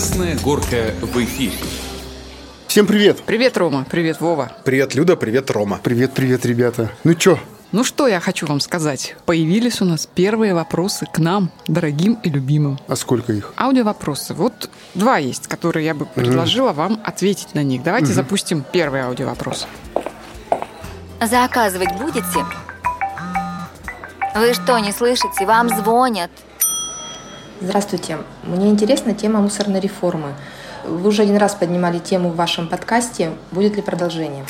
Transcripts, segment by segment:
Красная горка в эфире. Всем привет! Привет, Рома. Привет, Вова. Привет, Люда, привет, Рома. Привет, привет, ребята. Ну чё, Ну что я хочу вам сказать? Появились у нас первые вопросы к нам, дорогим и любимым. а сколько их? Аудиовопросы. Вот два есть, которые я бы предложила вам ответить на них. Давайте запустим первый аудиовопрос. Заказывать будете? Вы что, не слышите? Вам звонят. Здравствуйте. Мне интересна тема мусорной реформы. Вы уже один раз поднимали тему в вашем подкасте. Будет ли продолжение?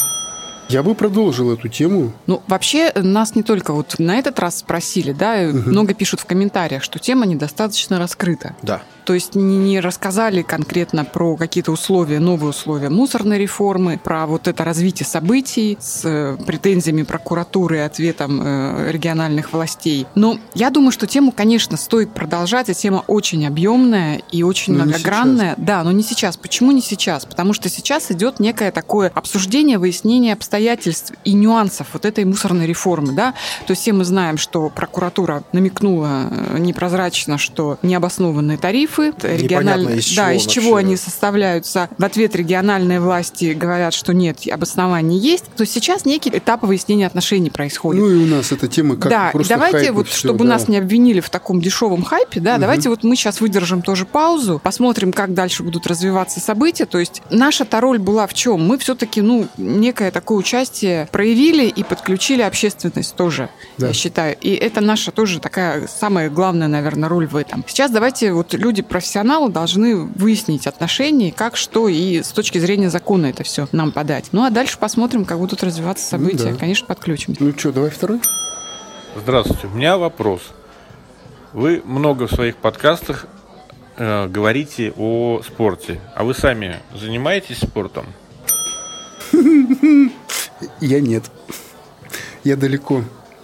Я бы продолжил эту тему. Ну, вообще, нас не только вот на этот раз спросили, да, и много пишут в комментариях, что тема недостаточно раскрыта. Да. То есть не, рассказали конкретно про какие-то условия, новые условия мусорной реформы, про вот это развитие событий с э, претензиями прокуратуры и ответом э, региональных властей. Но я думаю, что тему, конечно, стоит продолжать, а тема очень объемная и очень Но не многогранная. Да, но не сейчас. Почему не сейчас? Потому что сейчас идет некое такое обсуждение, выяснение обстоятельств и нюансов вот этой мусорной реформы, да. То есть все мы знаем, что прокуратура намекнула э, непрозрачно, что необоснованные тарифы, региональные, из да, чего из чего вообще. они составляются. В ответ региональные власти говорят, что нет, обоснование есть. То есть сейчас некий этап выяснения отношений происходит. Ну и у нас эта тема как да, просто давайте хайп вот, всё, чтобы да. нас не обвинили в таком дешевом хайпе, да, давайте вот мы сейчас выдержим тоже паузу, посмотрим, как дальше будут развиваться события. То есть наша-то роль была в чем? Мы все-таки, ну, некое такое участие проявили и подключили общественность тоже, Да. я считаю. И это наша тоже такая самая главная, наверное, роль в этом. Сейчас давайте вот люди профессионалы должны выяснить отношения, как, что и с точки зрения закона это все нам подать. Ну а дальше посмотрим, как будут развиваться события. Ну да. Конечно, подключим. Ну что, давай второй? Здравствуйте. У меня вопрос. Вы много в своих подкастах э, говорите о спорте. А вы сами занимаетесь спортом? Я нет. Я далеко.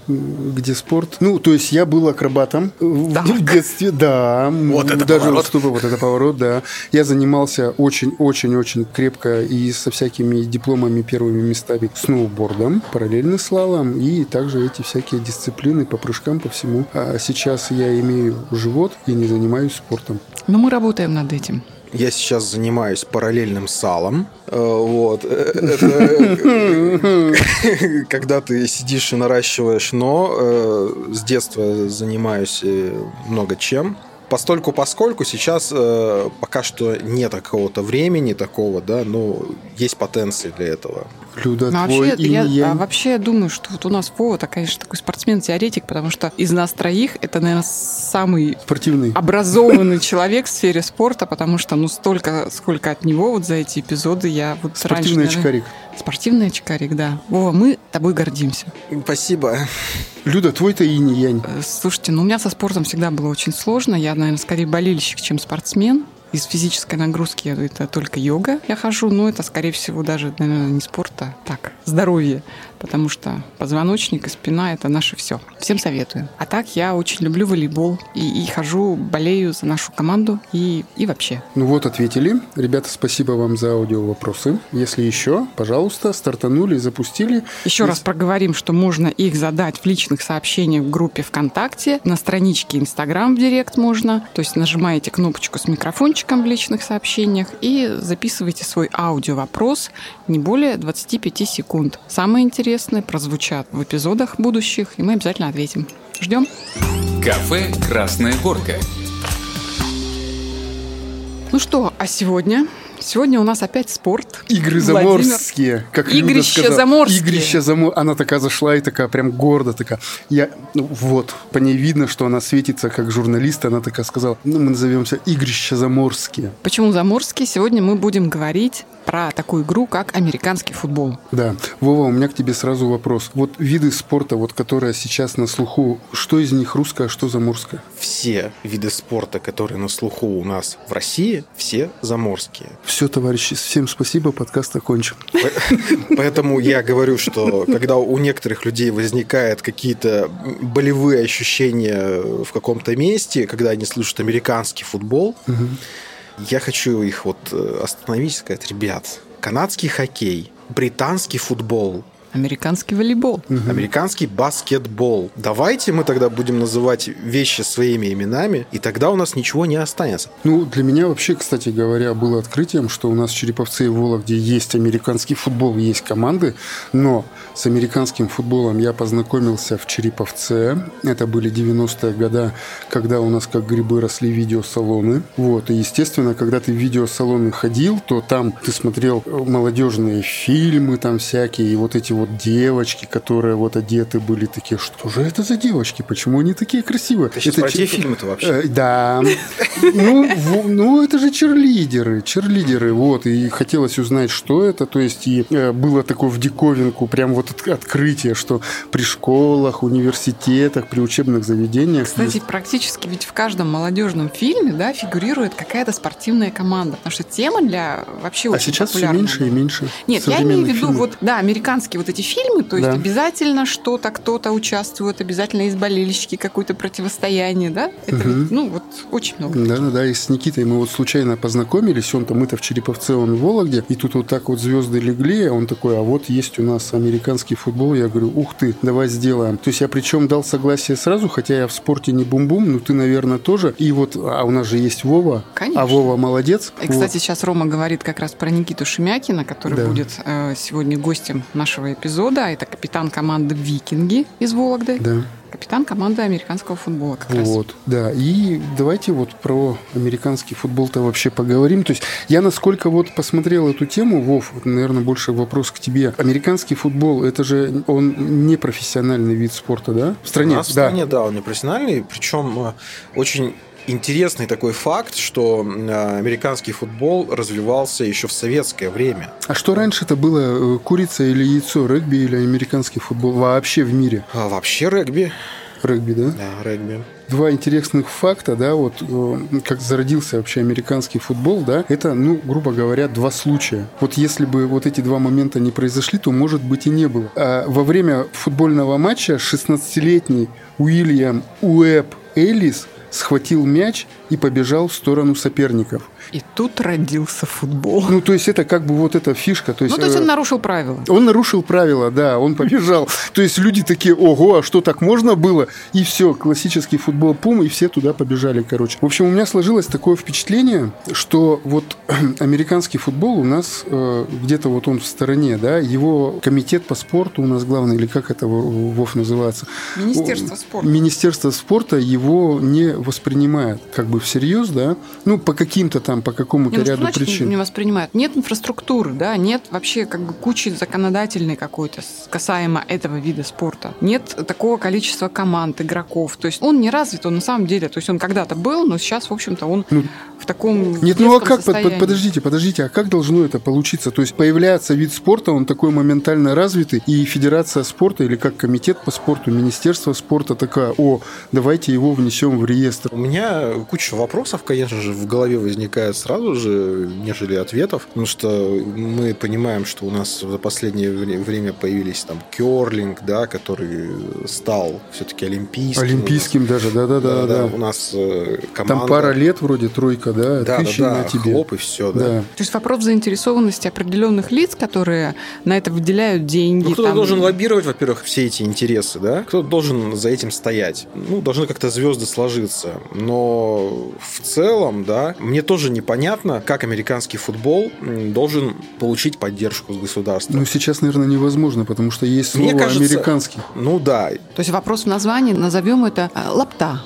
Где спорт? Ну, то есть я был акробатом в Так. в детстве, да. Вот это Даже поворот. выступы, вот это поворот, да. Я занимался очень-очень-очень крепко и со всякими дипломами, первыми местами сноубордом, параллельно слалом и также эти всякие дисциплины по прыжкам, по всему. А сейчас я имею живот и не занимаюсь спортом. Но мы работаем над этим. Я сейчас занимаюсь параллельным салом. Э, Вот. Э, э, когда ты сидишь и наращиваешь, но с детства занимаюсь много чем. Постольку, поскольку сейчас пока что нет какого-то времени такого, да, но есть потенции для этого. Люда, Ну, твой вообще, я, инь-янь. а вообще я думаю, что вот у нас Вова, это, конечно, такой спортсмен-теоретик, потому что из нас троих это, наверное, самый спортивный. образованный человек в сфере спорта, потому что, ну, столько, сколько от него вот за эти эпизоды я вот раньше, Спортивный наверное- очкарик. Спортивный очкарик, да. Вова, мы тобой гордимся. Спасибо. Люда, твой-то инь-янь. Э, Слушайте, ну у меня со спортом всегда было очень сложно. Я, наверное, скорее болельщик, чем спортсмен. Из физической нагрузки это только йога я хожу, но это, скорее всего, даже, наверное, не спорт, а так, здоровье. Потому что позвоночник и спина – это наше все. Всем советую. А так я очень люблю волейбол и, и хожу, болею за нашу команду и, и вообще. Ну вот, ответили. Ребята, спасибо вам за аудио-вопросы. Если еще, пожалуйста, стартанули, запустили. Еще Если- раз проговорим, что можно их задать в личных сообщениях в группе ВКонтакте, на страничке Инстаграм в Директ можно. То есть нажимаете кнопочку с микрофончиком в личных сообщениях и записывайте свой аудио-вопрос не более 25 секунд. Самые интересные прозвучат в эпизодах будущих, и мы обязательно ответим. Ждем. Кафе «Красная горка». Ну что, а сегодня? Сегодня у нас опять спорт. Игры Владимир. заморские, как Люда Игрища сказала. заморские. Игрища замор... Она такая зашла и такая прям гордо такая. Я, ну вот, по ней видно, что она светится как журналист. Она такая сказала, ну мы назовемся Игрища заморские. Почему заморский? Сегодня мы будем говорить про такую игру, как американский футбол. Да. Вова, у меня к тебе сразу вопрос. Вот виды спорта, вот которые сейчас на слуху, что из них русское, а что заморское? Все виды спорта, которые на слуху у нас в России, все заморские. Все, товарищи, всем спасибо, подкаст окончен. Поэтому я говорю, что когда у некоторых людей возникают какие-то болевые ощущения в каком-то месте, когда они слышат американский футбол, я хочу их вот э, остановить и сказать, ребят, канадский хоккей, британский футбол, Американский волейбол. Американский баскетбол. Давайте мы тогда будем называть вещи своими именами, и тогда у нас ничего не останется. Ну, для меня вообще, кстати говоря, было открытием, что у нас в Череповце и Вологде есть американский футбол, есть команды, но с американским футболом я познакомился в Череповце. Это были 90-е годы, когда у нас как грибы росли видеосалоны. Вот, и, естественно, когда ты в видеосалоны ходил, то там ты смотрел молодежные фильмы там всякие, и вот эти вот девочки, которые вот одеты были такие, что же это за девочки, почему они такие красивые? Ты сейчас это про те че- фильмы-то вообще? Э, Да. Ну, в- ну, это же черлидеры, черлидеры, вот. И хотелось узнать, что это. То есть, и э, было такое в диковинку, прям вот от- открытие, что при школах, университетах, при учебных заведениях... Кстати, есть- практически ведь в каждом молодежном фильме да, фигурирует какая-то спортивная команда. Потому что тема для вообще а очень сейчас все популярная. меньше и меньше Нет, я имею в виду вот, да, американские вот эти фильмы, то есть Да. обязательно что-то, кто-то участвует, обязательно есть болельщики, какое-то противостояние, да? Это Мгм. ведь, ну, вот очень много. Да-да-да, и с Никитой мы вот случайно познакомились, он-то мы-то в Череповце, он в Вологде, и тут вот так вот звезды легли, а он такой, а вот есть у нас американский футбол, я говорю, ух ты, давай сделаем. То есть я причем дал согласие сразу, хотя я в спорте не бум-бум, ну ты, наверное, тоже. И вот, а у нас же есть Вова, Конечно. а Вова молодец. И, Вот. кстати, сейчас Рома говорит как раз про Никиту Шемякина, который Да. будет э, сегодня гостем нашего эпизода. Это капитан команды «Викинги» из Вологды. Да, Капитан команды американского футбола как раз. вот, да. И давайте вот про американский футбол-то вообще поговорим. То есть я насколько вот посмотрел эту тему, Вов, вот, наверное, больше вопрос к тебе. Американский футбол, это же он не профессиональный вид спорта, да? В У стране, нас в да. стране, да, он не профессиональный, причем э, очень интересный такой факт, что э, американский футбол развивался еще в советское время. А что раньше это было, э, курица или яйцо, регби или американский футбол вообще в мире? А вообще регби. Регби, да? Да, регби. Два интересных факта, да, вот э, как зародился вообще американский футбол, да, это, ну, грубо говоря, два случая. Вот если бы вот эти два момента не произошли, то, может быть, и не было. А во время футбольного матча 16-летний Уильям Уэб Эллис схватил мяч и побежал в сторону соперников. И тут родился футбол. Ну, то есть это как бы вот эта фишка. То есть, Ну, то есть э, он нарушил правила. Он нарушил правила, да, он побежал. То есть люди такие, ого, а что так можно было? И все, классический футбол пум, и все туда побежали, короче. В общем, у меня сложилось такое впечатление, что вот американский футбол у нас э, где-то вот он в стороне, да, его комитет по спорту у нас главный, или как это Вов называется? Министерство спорта. Министерство спорта его не воспринимает как бы всерьез, да, ну, по каким-то там, по какому-то ну, ряду значит причин. не воспринимают? Нет инфраструктуры, да, нет вообще как бы кучи законодательной какой-то касаемо этого вида спорта. Нет такого количества команд, игроков. То есть он не развит, он на самом деле, то есть он когда-то был, но сейчас, в общем-то, он Ну, в таком Нет, ну а как, состоянии. подождите, подождите, а как должно это получиться? То есть появляется вид спорта, он такой моментально развитый, и Федерация спорта, или как комитет по спорту, Министерство спорта такая, о, давайте его внесем в реестр. У меня куча вопросов, конечно же, в голове возникает сразу же, нежели ответов, потому что мы понимаем, что у нас за последнее вре- время появились там керлинг, да, который стал все-таки олимпийским. Олимпийским даже, да-да-да. да. У нас э, команда... Там пара лет вроде, тройка, да, Да, тысячи да, на да, тебе. хлоп и все, да. Да. То есть вопрос заинтересованности определенных лиц, которые на это выделяют деньги. Ну, кто-то там, должен лоббировать, во-первых, все эти интересы, да? Кто-то должен за этим стоять. Ну, должны как-то звезды сложиться. Но в целом, да, мне тоже непонятно, как американский футбол должен получить поддержку с государства. Ну, сейчас, наверное, невозможно, потому что есть Мне слово кажется- американский. Ну да, То есть вопрос в названии, назовем это э, лапта.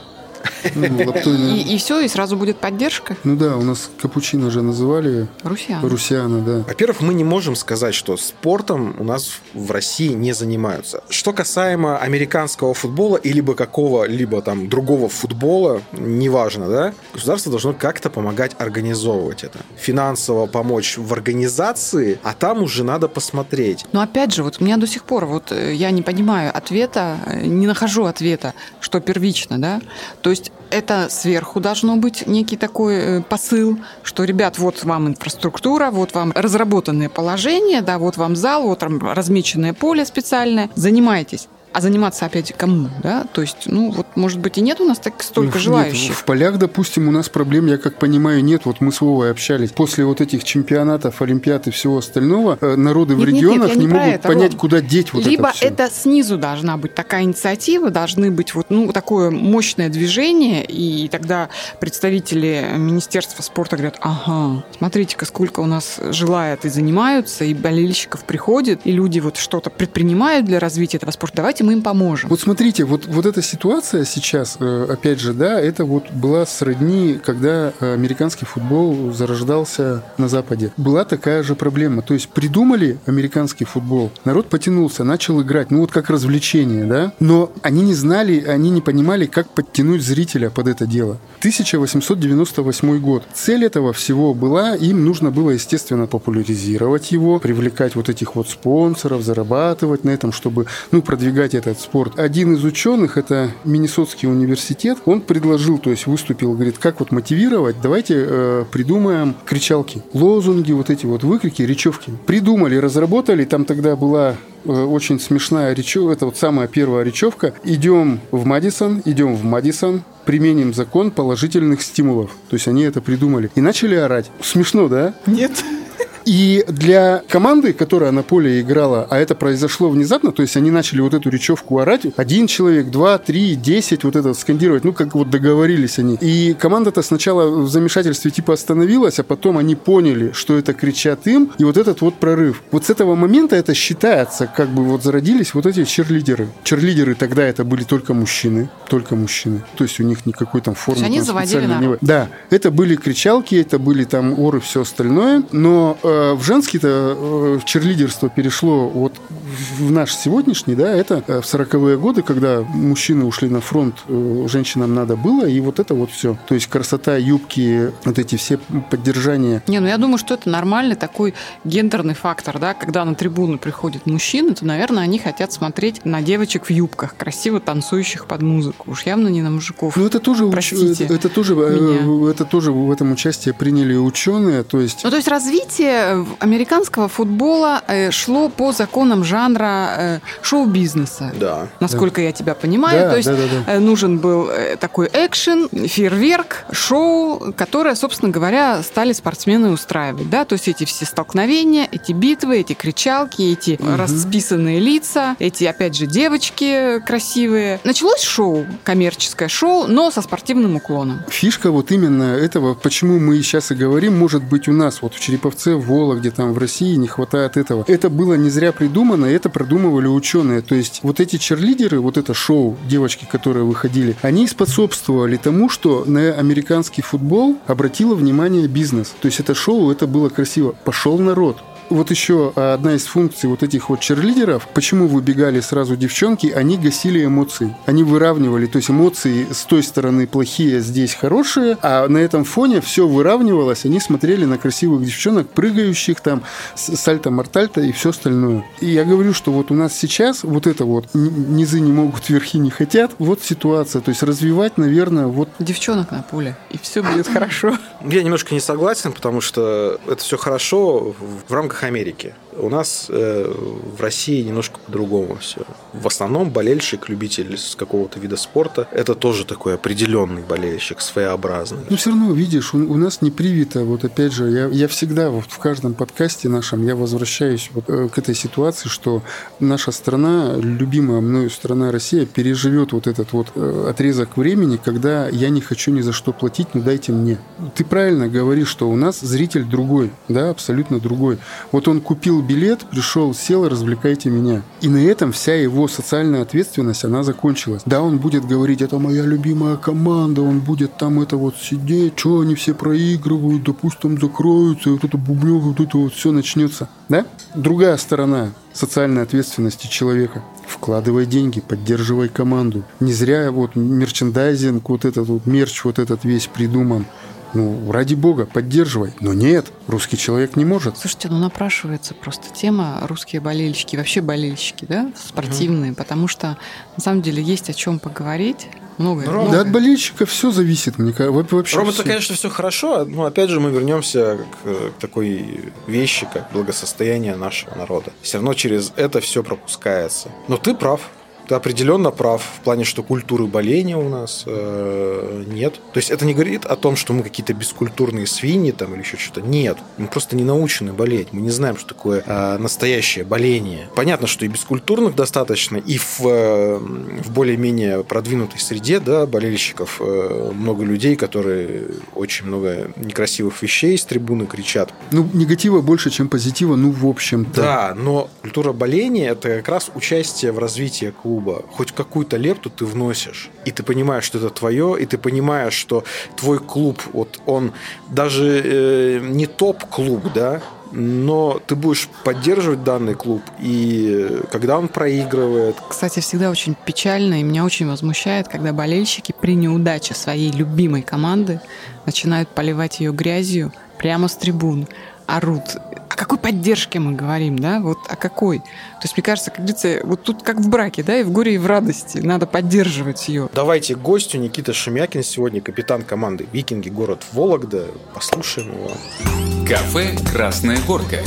Ну, И, и все, и сразу будет поддержка. Ну да, у нас капучино же называли Русиан. Русиана, да. Во-первых, мы не можем сказать, что спортом у нас в России не занимаются. Что касаемо американского футбола или бы какого-либо там другого футбола, неважно, да, государство должно как-то помогать организовывать это. Финансово помочь в организации, а там уже надо посмотреть. Но опять же, вот у меня до сих пор, вот э, я не понимаю ответа, э, не нахожу ответа, что первично, да. То есть это сверху должно быть некий такой э, посыл, что, ребят, вот вам инфраструктура, вот вам разработанное положение, да, вот вам зал, вот там размеченное поле специальное, занимайтесь. А заниматься опять кому, да? То есть, ну, вот, может быть, и нет у нас так столько Нет, желающих. в полях, допустим, у нас проблем, я как понимаю, нет. Вот мы с Вовой общались. После вот этих чемпионатов, олимпиад и всего остального, э, народы в Нет, нет, нет, регионах не, не могут это, понять, Ром. куда деть вот Либо это все. это снизу должна быть такая инициатива, должны быть вот ну такое мощное движение, и тогда представители Министерства спорта говорят, ага, смотрите-ка, сколько у нас желает и занимаются, и болельщиков приходит, и люди вот что-то предпринимают для развития этого спорта, давайте мы им поможем. Вот смотрите, вот, вот эта ситуация сейчас, э, опять же, да, это вот была сродни, когда э, американский футбол зарождался на Западе. Была такая же проблема. То есть придумали американский футбол, народ потянулся, начал играть, ну вот как развлечение, да, но они не знали, они не понимали, как подтянуть зрителя под это дело. 1898 год. Цель этого всего была, им нужно было, естественно, популяризировать его, привлекать вот этих вот спонсоров, зарабатывать на этом, чтобы, ну, продвигать этот спорт. Один из ученых, это Миннесотский университет, он предложил, то есть выступил, говорит, как вот мотивировать, давайте э, придумаем кричалки, лозунги, вот эти вот выкрики, речевки. Придумали, разработали, там тогда была э, очень смешная речевка, это вот самая первая речевка. Идем в Мадисон, идем в Мадисон, применим закон положительных стимулов. То есть они это придумали. И начали орать. Смешно, да? Нет. И для команды, которая на поле играла, а это произошло внезапно, то есть они начали вот эту речевку орать, один человек, два, три, десять, вот это скандировать, ну, как вот договорились они. И команда-то сначала в замешательстве типа остановилась, а потом они поняли, что это кричат им, и вот этот вот прорыв. Вот с этого момента это считается, как бы вот зародились вот эти черлидеры. Черлидеры тогда это были только мужчины, только мужчины. То есть у них никакой там формы. То есть они там заводили не народ. было. Да, это были кричалки, это были там оры, все остальное, но э, в женский-то э, черлидерство перешло вот в наш сегодняшний, да, это э, в 40-е годы, когда мужчины ушли на фронт, э, женщинам надо было, и вот это вот все. То есть красота, юбки, вот эти все поддержания. Не, ну я думаю, что это нормальный такой гендерный фактор, да, когда на трибуну приходят мужчины, то, наверное, они хотят смотреть на девочек в юбках, красиво танцующих под музыку. Уж явно не на мужиков. Ну, это тоже, уч- Простите это, это тоже, э, меня. это тоже в этом участие приняли ученые, то есть Ну, то есть развитие американского футбола э, шло по законам жанра э, шоу-бизнеса. Да. Насколько я тебя понимаю. Да, то есть да, да, да. э, нужен был э, такой экшен, фейерверк, шоу, которое, собственно говоря, стали спортсмены устраивать. Да? То есть эти все столкновения, эти битвы, эти кричалки, эти расписанные лица, эти, опять же, девочки красивые. Началось шоу, коммерческое шоу, но со спортивным уклоном. Фишка вот именно этого, почему мы сейчас и говорим, может быть у нас вот в Череповце, в Вологде, там в России не хватает этого. Это было не зря придумано, это продумывали ученые. То есть вот эти черлидеры, вот это шоу, девочки, которые выходили, они способствовали тому, что на американский футбол обратило внимание бизнес. То есть это шоу, это было красиво. Пошел народ, вот еще одна из функций вот этих вот черлидеров, почему выбегали сразу девчонки, они гасили эмоции. Они выравнивали, то есть эмоции с той стороны плохие, здесь хорошие, а на этом фоне все выравнивалось, они смотрели на красивых девчонок, прыгающих там, с сальто-мортальто и все остальное. И я говорю, что вот у нас сейчас вот это вот низы не могут, верхи не хотят, вот ситуация, то есть развивать, наверное, вот Девчонок на поле, и все будет хорошо. Я немножко не согласен, потому что это все хорошо в- в Америки. У нас э, в России немножко по-другому все. В основном болельщик, любитель с какого-то вида спорта, это тоже такой определенный болельщик, своеобразный. Ну, все равно, видишь, у, у нас не привито, вот опять же, я, я всегда вот в каждом подкасте нашем, я возвращаюсь вот, э, к этой ситуации, что наша страна, любимая мною страна Россия, переживет вот этот вот э, отрезок времени, когда я не хочу ни за что платить, но дайте мне. Ты правильно говоришь, что у нас зритель другой, да, абсолютно другой. Вот он купил билет, пришел, сел, развлекайте меня. И на этом вся его социальная ответственность, она закончилась. Да, он будет говорить, это моя любимая команда, он будет там это вот сидеть, что они все проигрывают, да пусть там закроются, вот это бубнёв, вот это вот все начнется. Да? Другая сторона социальной ответственности человека. Вкладывай деньги, поддерживай команду. Не зря вот мерчендайзинг, вот этот вот мерч, вот этот весь придуман. Ну, ради бога, поддерживай. Но нет, русский человек не может. Слушайте, ну напрашивается просто тема русские болельщики, вообще болельщики, да, спортивные, потому что на самом деле есть о чем поговорить. Многое. Ну, Ром, многое. Да от болельщиков все зависит, мне Вообще Рома, это, конечно, все хорошо, но опять же мы вернемся к, э, к такой вещи, как благосостояние нашего народа. Все равно через это все пропускается. Но ты прав. Ты определенно прав в плане, что культуры боления у нас э, нет. То есть это не говорит о том, что мы какие-то бескультурные свиньи там или еще что-то. Нет, мы просто не научены болеть. Мы не знаем, что такое э, настоящее боление. Понятно, что и бескультурных достаточно, и в, э, в более-менее продвинутой среде да, болельщиков э, много людей, которые очень много некрасивых вещей с трибуны кричат. Ну, негатива больше, чем позитива, ну, в общем-то. Да, но культура боления – это как раз участие в развитии клуба. Хоть какую-то лепту ты вносишь, и ты понимаешь, что это твое, и ты понимаешь, что твой клуб, вот он даже э, не топ-клуб, да, но ты будешь поддерживать данный клуб, и когда он проигрывает... Кстати, всегда очень печально, и меня очень возмущает, когда болельщики при неудаче своей любимой команды начинают поливать ее грязью прямо с трибун, орут. О какой поддержке мы говорим, да? Вот о какой? То есть, мне кажется, как говорится, вот тут как в браке, да, и в горе, и в радости. Надо поддерживать ее. Давайте к гостю Никита Шемякин сегодня, капитан команды «Викинги», город Вологда. Послушаем его. Кафе «Красная горка».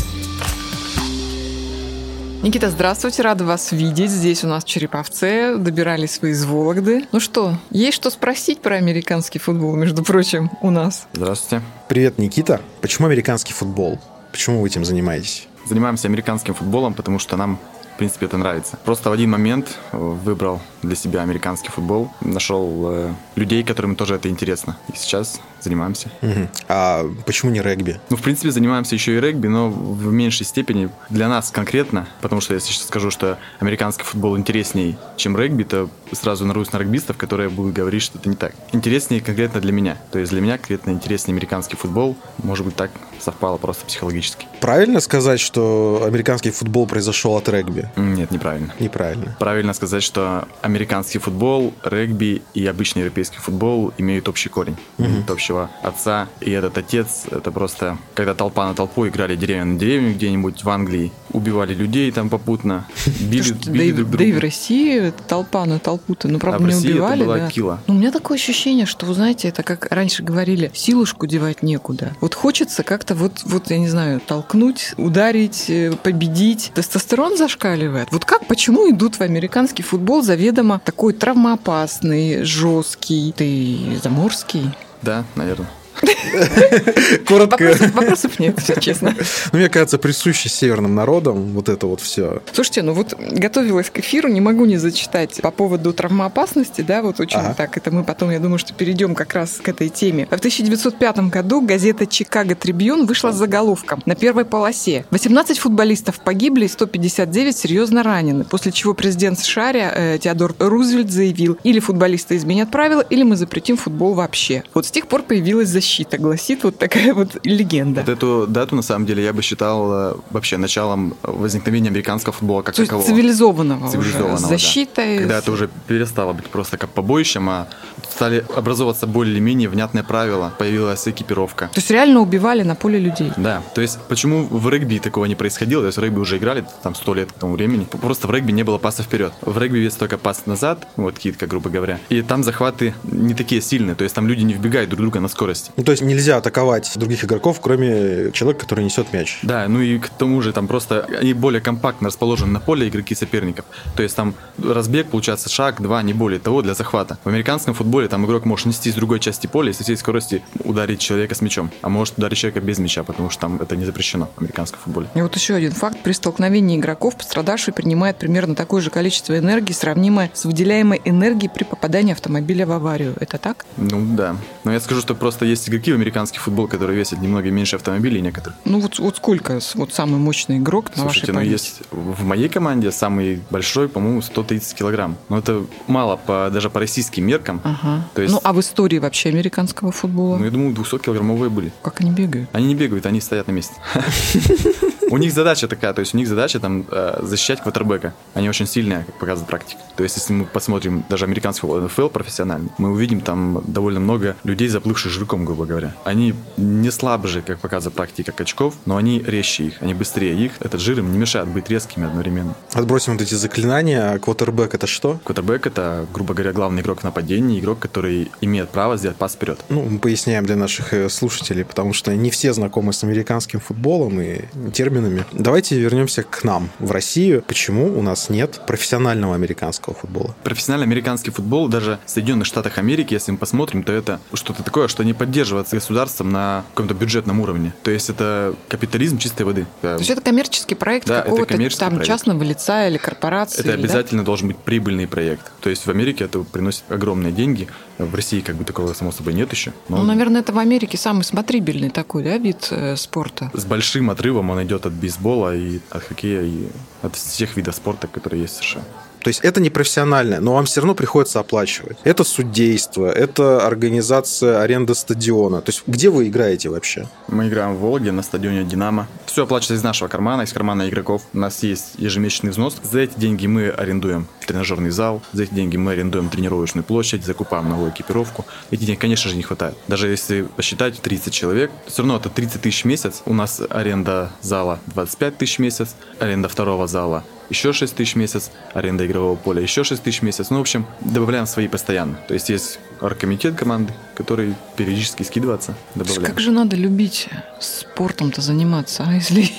Никита, здравствуйте, рада вас видеть. Здесь у нас в Череповце, добирались вы из Вологды. Ну что, есть что спросить про американский футбол, между прочим, у нас? Здравствуйте. Привет, Никита. Почему американский футбол? Почему вы этим занимаетесь? Занимаемся американским футболом, потому что нам, в принципе, это нравится. Просто в один момент выбрал для себя американский футбол, нашел э, людей, которым тоже это интересно. И сейчас занимаемся. Угу. А почему не регби? Ну, в принципе, занимаемся еще и регби, но в меньшей степени для нас конкретно, потому что если сейчас скажу, что американский футбол интереснее, чем регби, то сразу нарусь на регбистов, которые будут говорить, что это не так. Интереснее конкретно для меня. То есть для меня конкретно интереснее американский футбол. Может быть, так совпало просто психологически. Правильно сказать, что американский футбол произошел от регби? Нет, неправильно. Неправильно. Правильно сказать, что американский футбол, регби и обычный европейский футбол имеют общий корень, Мгм. имеют общего отца. И этот отец, это просто, когда толпа на толпу играли деревья на деревья где-нибудь в Англии, убивали людей там попутно, били, били да, друг да и в друга. России толпа на толпу-то, ну, правда, А в не России это убивали, была да. килла. Но у меня такое ощущение, что, вы знаете, это как раньше говорили, силушку девать некуда. Вот хочется как-то вот, вот, я не знаю, толкнуть, ударить, э, победить. Тестостерон зашкаливает. Вот как, почему идут в американский футбол заведомо такой травмоопасный, жесткий, ты заморский? Да, наверное. Коротко. Вопросов, вопросов нет, все честно. Ну, мне кажется, присуще северным народам вот это вот все. Слушайте, ну вот готовилась к эфиру, не могу не зачитать по поводу травмоопасности, да, вот очень Ага. так, это мы потом, я думаю, что перейдем как раз к этой теме. В 1905 году газета «Чикаго Трибьюн» вышла с заголовком на первой полосе. 18 футболистов погибли и 159 серьезно ранены, после чего президент США э, Теодор Рузвельт заявил, или футболисты изменят правила, или мы запретим футбол вообще. Вот с тех пор появилась защита, гласит вот такая вот легенда. Вот эту дату, на самом деле, я бы считал э, вообще началом возникновения американского футбола как То такового. цивилизованного, Цивилизованного, уже, с да. защитой. Когда это уже перестало быть просто как побоищем, а стали образовываться более-менее внятные правила, появилась экипировка. То есть реально убивали на поле людей. Да, то есть почему в регби такого не происходило? То есть в регби уже играли там сто лет к тому времени. Просто в регби не было паса вперед. В регби есть только пас назад, вот китка, грубо говоря. И там захваты не такие сильные, то есть там люди не вбегают друг друга на скорости. Ну, то есть нельзя атаковать других игроков, кроме человека, который несет мяч. Да, ну и к тому же там просто они более компактно расположены на поле игроки соперников. То есть там разбег, получается, шаг, два, не более того, для захвата. В американском футболе там игрок может нести с другой части поля и со всей скорости ударить человека с мячом. А может ударить человека без мяча, потому что там это не запрещено в американском футболе. И вот еще один факт. При столкновении игроков пострадавший принимает примерно такое же количество энергии, сравнимое с выделяемой энергией при попадании автомобиля в аварию. Это так? Ну да. Но я скажу, что просто есть игроки в американский футбол, которые весят немного меньше автомобилей некоторых. Ну вот, вот сколько вот самый мощный игрок на Слушайте, вашей ну есть в моей команде самый большой, по-моему, 130 килограмм. Но это мало по, даже по российским меркам. Ага. То есть- Ну а в истории вообще американского футбола? Ну, я думаю, 200-килограммовые были. Как они бегают? Они не бегают, они стоят на месте. У них задача такая, то есть у них задача там э, защищать квотербека. Они очень сильные, как показывает практика. То есть если мы посмотрим даже американский футбол, НФЛ профессиональный, мы увидим там довольно много людей, заплывших жирком, грубо говоря. Они не слабже, как показывает практика, качков, но они резче их, они быстрее их. Этот жир им не мешает быть резкими одновременно. Отбросим вот эти заклинания. Квотербек это что? Квотербек это, грубо говоря, главный игрок в нападении, игрок, который имеет право сделать пас вперед. Ну, мы поясняем для наших э, слушателей, потому что не все знакомы с американским футболом, и термины дисциплинами. Давайте вернемся к нам, в Россию. Почему у нас нет профессионального американского футбола? Профессиональный американский футбол, даже в Соединенных Штатах Америки, если мы посмотрим, то это что-то такое, что не поддерживается государством на каком-то бюджетном уровне. То есть это капитализм чистой воды. То есть это коммерческий проект Да, это какого-то там проект. частного лица или корпорации. Это или, да? обязательно должен быть прибыльный проект. То есть в Америке это приносит огромные деньги. В России как бы такого, само собой, нет еще. Но Ну, наверное, это в Америке самый смотрибельный такой, да, вид э, спорта. с большим отрывом он идет от бейсбола и от хоккея и от всех видов спорта, которые есть в США. То есть это не профессиональное, но вам все равно приходится оплачивать. Это судейство, это организация аренды стадиона. То есть где вы играете вообще? Мы играем в Волге на стадионе «Динамо». Все оплачивается из нашего кармана, из кармана игроков. У нас есть ежемесячный взнос. За эти деньги мы арендуем тренажерный зал, за эти деньги мы арендуем тренировочную площадь, закупаем новую экипировку. Этих денег, конечно же, не хватает. Даже если посчитать 30 человек, все равно это 30 тысяч в месяц. У нас аренда зала 25 тысяч в месяц, аренда второго зала еще 6 тысяч в месяц, аренда игрового поля еще 6 тысяч в месяц. Ну, в общем, добавляем свои постоянно. То есть есть оргкомитет команды, который периодически скидывается, добавляем. Как же надо любить спортом-то заниматься, а если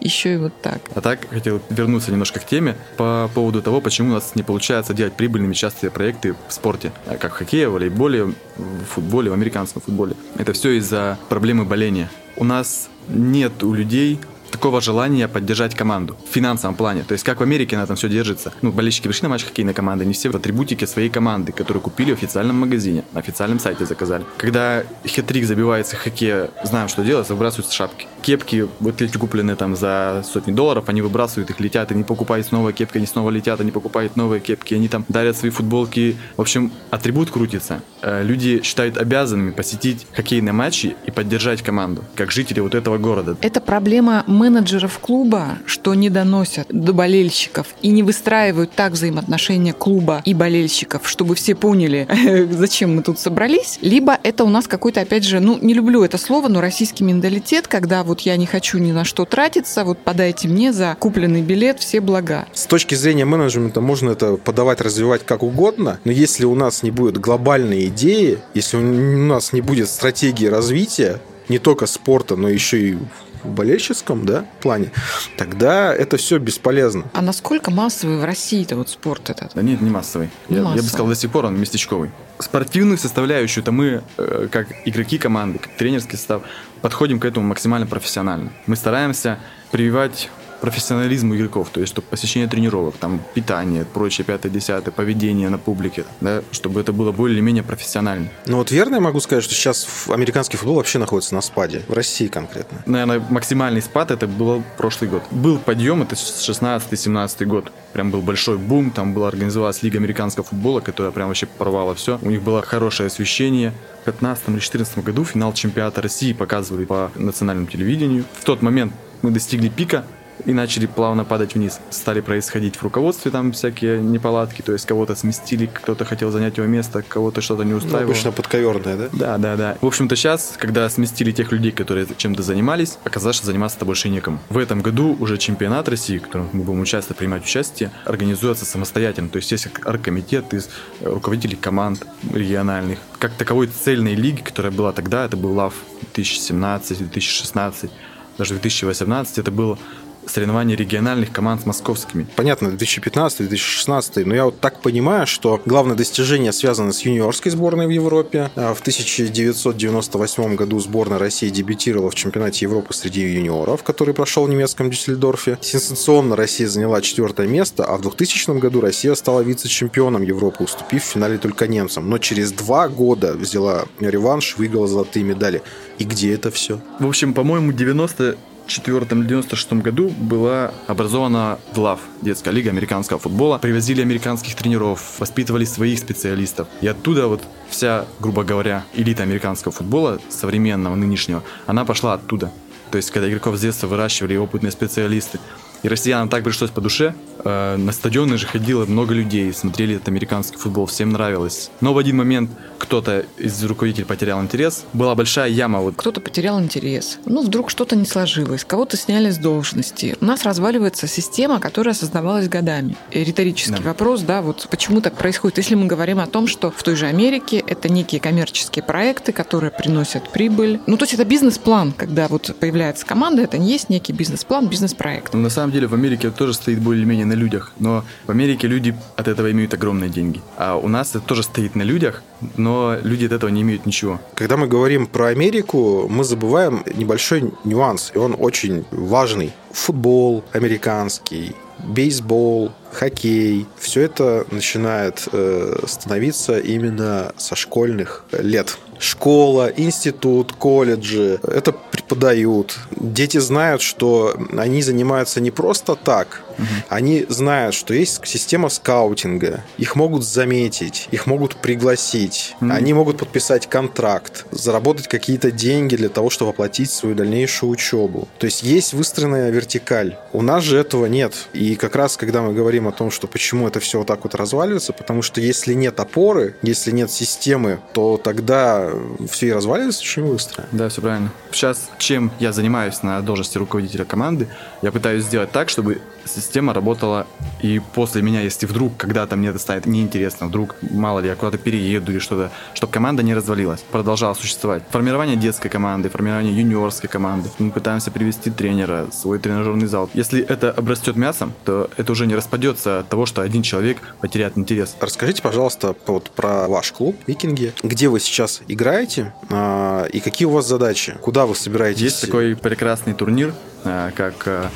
еще и вот так? А так, хотел вернуться немножко к теме по поводу того, почему у нас не получается делать прибыльными частые проекты в спорте, а как в хоккее, в волейболе, в футболе, в американском футболе. Это все из-за проблемы боления. У нас нет у людей такого желания поддержать команду в финансовом плане. То есть как в Америке на этом все держится. Ну, болельщики пришли на матч хоккейной команды, не все в атрибутике своей команды, которую купили в официальном магазине, на официальном сайте заказали. Когда хитрик забивается в хоккее, знаем, что делать, выбрасываются шапки. Кепки, вот эти купленные там за сотни долларов, они выбрасывают их, летят, они покупают снова кепки, они снова летят, они покупают новые кепки, они там дарят свои футболки. В общем, атрибут крутится. Э, Люди считают обязанными посетить хоккейные матчи и поддержать команду, как жители вот этого города. Это проблема менеджеров клуба, что не доносят до болельщиков и не выстраивают так взаимоотношения клуба и болельщиков, чтобы все поняли, зачем мы тут собрались. Либо это у нас какой-то, опять же, ну, не люблю это слово, но российский менталитет, когда вот я не хочу ни на что тратиться, вот подайте мне за купленный билет все блага. С точки зрения менеджмента можно это подавать, развивать как угодно, но если у нас не будет глобальной идеи, если у нас не будет стратегии развития, не только спорта, но еще и в болельщицком да, плане, тогда это все бесполезно. А насколько массовый в России-то вот спорт этот? Да нет, не массовый. Не я, я бы массовый. сказал, до сих пор он местечковый. Спортивную составляющую-то мы, э, как игроки команды, как тренерский состав, подходим к этому максимально профессионально. Мы стараемся прививать профессионализм игроков, то есть чтобы посещение тренировок, там питание, прочее, пятое, десятое, поведение на публике, да, чтобы это было более-менее профессионально. Но вот верно я могу сказать, что сейчас американский футбол вообще находится на спаде, в России конкретно. Наверное, максимальный спад это был прошлый год. Был подъем, это 16-17 год. Прям был большой бум, там была организовалась Лига американского футбола, которая прям вообще порвала все. У них было хорошее освещение. В 15 или 14 году финал чемпионата России показывали по национальному телевидению. В тот момент мы достигли пика, и начали плавно падать вниз. Стали происходить в руководстве там всякие неполадки, то есть кого-то сместили, кто-то хотел занять его место, кого-то что-то не Ну, устраивало. обычно подковерное, да? Да, да, да. В общем-то, сейчас, когда сместили тех людей, которые чем-то занимались, оказалось, что заниматься-то больше некому. В этом году уже чемпионат России, в котором мы будем участвовать, принимать участие, организуется самостоятельно. То есть есть оргкомитет из э, руководителей команд региональных. Как таковой цельной лиги, которая была тогда, это был ЛАВ 2017, 2016, даже 2018, это было соревнование региональных команд с московскими. Понятно, 2015-2016, но я вот так понимаю, что главное достижение связано с юниорской сборной в Европе. А В 1998 году сборная России дебютировала в чемпионате Европы среди юниоров, который прошел в немецком Дюссельдорфе. Сенсационно Россия заняла четвертое место, а в 2000 году Россия стала вице-чемпионом Европы, уступив в финале только немцам. Но через два года взяла реванш, выиграла золотые медали. И где это все? В общем, по-моему, 90 94-96 году была образована ДЛАВ, детская лига американского футбола. Привозили американских тренеров, воспитывали своих специалистов. И оттуда вот вся, грубо говоря, элита американского футбола, современного, нынешнего, она пошла оттуда. То есть, когда игроков с детства выращивали опытные специалисты, И россиянам так пришлось по душе. Э, на стадионы же ходило много людей, смотрели этот американский футбол, всем нравилось. Но в один момент кто-то из руководителей потерял интерес. Была большая яма. Вот. Кто-то потерял интерес. Ну, вдруг что-то не сложилось. Кого-то сняли с должности. У нас разваливается система, которая создавалась годами. И риторический Да. вопрос, да, вот почему так происходит. Если мы говорим о том, что в той же Америке это некие коммерческие проекты, которые приносят прибыль. Ну, то есть это бизнес-план, когда вот появляется команда, это не есть некий бизнес-план, бизнес-проект. Ну, на самом деле в Америке тоже стоит более-менее на людях, но в Америке люди от этого имеют огромные деньги. А у нас это тоже стоит на людях, но люди от этого не имеют ничего. Когда мы говорим про Америку, мы забываем небольшой нюанс, и он очень важный. Футбол американский, бейсбол, хоккей, все это начинает э, становиться именно со школьных лет. Школа, институт, колледжи это преподают. Дети знают, что они занимаются не просто так, они знают, что есть система скаутинга. Их могут заметить, их могут пригласить. Мгм. Они могут подписать контракт, заработать какие-то деньги для того, чтобы оплатить свою дальнейшую учебу. То есть есть выстроенная вертикаль. У нас же этого нет. И как раз, когда мы говорим о том, что почему это все вот так вот разваливается, потому что если нет опоры, если нет системы, то тогда все и разваливается очень быстро. Да, все правильно. Сейчас, чем я занимаюсь на должности руководителя команды, я пытаюсь сделать так, чтобы система работала и после меня, если вдруг когда-то мне это станет неинтересно, вдруг, мало ли, я куда-то перееду или что-то, чтобы команда не развалилась, продолжала существовать. Формирование детской команды, формирование юниорской команды. Мы пытаемся привести тренера, свой тренажерный зал. Если это обрастет мясом, то это уже не распадется от того, что один человек потеряет интерес. Расскажите, пожалуйста, вот про ваш клуб «Викинги». Где вы сейчас играете а, и какие у вас задачи? Куда вы собираетесь? Есть такой прекрасный турнир, как э,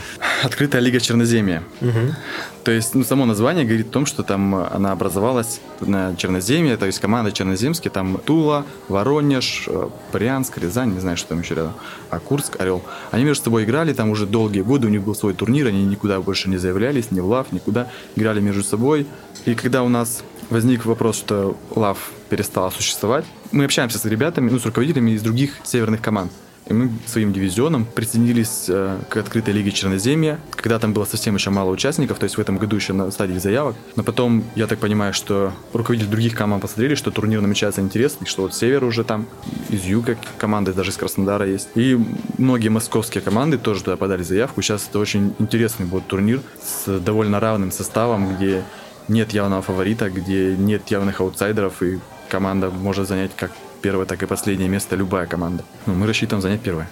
Открытая лига Черноземья. Мгм. То есть, ну, само название говорит о том, что там э, она образовалась на Черноземье, то есть команда Черноземские, там Тула, Воронеж, э, Брянск, Рязань, не знаю, что там еще рядом, а Курск, Орел. Они между собой играли там уже долгие годы, у них был свой турнир, они никуда больше не заявлялись, ни в ЛАВ, никуда, играли между собой. И когда у нас возник вопрос, что ЛАВ перестала существовать, мы общаемся с ребятами, ну, с руководителями из других северных команд. И мы своим дивизионом присоединились э, к открытой лиге Черноземья, когда там было совсем еще мало участников, то есть в этом году еще на стадии заявок. Но потом, я так понимаю, что руководители других команд посмотрели, что турнир намечается интересный, что вот север уже там, из юга команды, даже из Краснодара есть. И многие московские команды тоже туда подали заявку. Сейчас это очень интересный будет турнир с довольно равным составом, где нет явного фаворита, где нет явных аутсайдеров, и команда может занять как первое, так и последнее место любая команда. Ну, мы рассчитываем занять первое.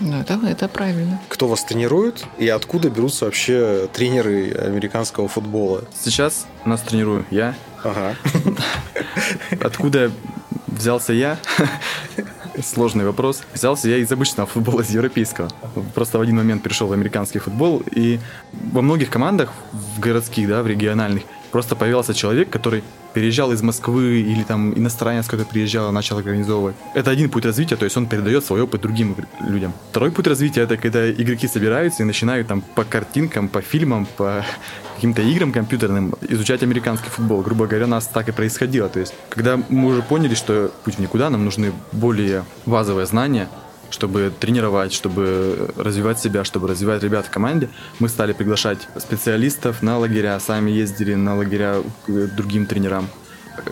Ну, это, это правильно. Кто вас тренирует и откуда берутся вообще тренеры американского футбола? Сейчас нас тренирую я. Ага. Откуда взялся я? Сложный вопрос. Взялся я из обычного футбола, из европейского. Просто в один момент пришел в американский футбол, и во многих командах, в городских, да, в региональных, просто появился человек, который переезжал из Москвы или там иностранец какой-то приезжал и начал организовывать. Это один путь развития, то есть он передает свой опыт другим людям. Второй путь развития это когда игроки собираются и начинают там по картинкам, по фильмам, по каким-то играм компьютерным изучать американский футбол. Грубо говоря, у нас так и происходило. То есть, когда мы уже поняли, что путь в никуда, нам нужны более базовые знания, чтобы тренировать, чтобы развивать себя, чтобы развивать ребят в команде, мы стали приглашать специалистов на лагеря, сами ездили на лагеря к другим тренерам.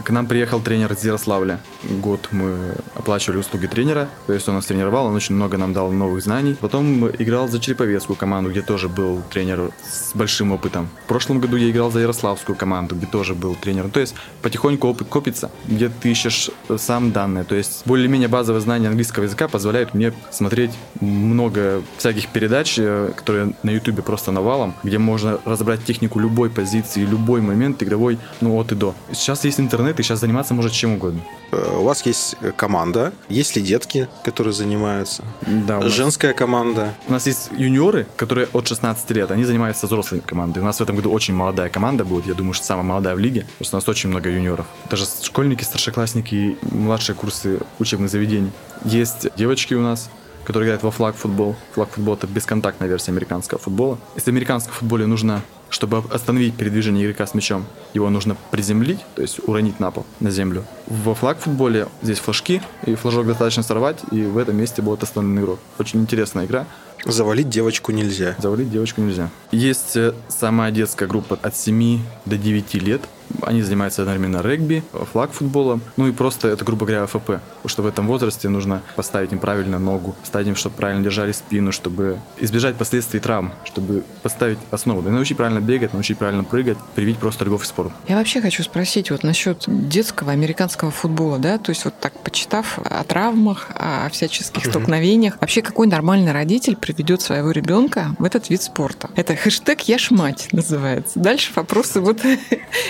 К нам приехал тренер из Ярославля. Год мы оплачивали услуги тренера, то есть он нас тренировал, он очень много нам дал новых знаний. Потом играл за Череповецкую команду, где тоже был тренер с большим опытом. В прошлом году я играл за Ярославскую команду, где тоже был тренер. То есть потихоньку опыт копится, где ты ищешь сам данные. То есть более-менее базовое знание английского языка позволяет мне смотреть много всяких передач, э, которые на ютубе просто навалом, где можно разобрать технику любой позиции, любой момент игровой, ну от и до. Сейчас есть интернет, и сейчас заниматься может чем угодно. Э, У вас есть команда, есть ли детки, которые занимаются? Да, нас- Женская команда. У нас есть юниоры, которые от 16 лет, они занимаются взрослой командой. У нас в этом году очень молодая команда будет, я думаю, что самая молодая в лиге, потому что у нас очень много юниоров. Даже школьники, старшеклассники младшие курсы учебных заведений. Есть девочки у нас, которые играют во флаг футбол. Флаг футбол это бесконтактная версия американского футбола. Если в американском футболе нужно, чтобы остановить передвижение игрока с мячом, его нужно приземлить, то есть уронить на пол, на землю. Во флаг футболе здесь флажки, и флажок достаточно сорвать, и в этом месте будет остановлен игрок. Очень интересная игра. Завалить девочку нельзя. Завалить девочку нельзя. Есть э, самая детская группа от 7 до 9 лет. Они занимаются одновременно регби, флаг футболом, ну и просто это, грубо говоря, ФП. Потому что в этом возрасте нужно поставить им правильно ногу, поставить им, чтобы правильно держали спину, чтобы избежать последствий травм, чтобы поставить основу. Да и научить правильно бегать, научить правильно прыгать, привить просто любовь к спорту. Я вообще хочу спросить вот насчет детского американского футбола, да, то есть вот так почитав о травмах, о всяческих столкновениях, вообще какой нормальный родитель приведет своего ребенка в этот вид спорта? Это хэштег «Я ж мать» называется. Дальше вопросы вот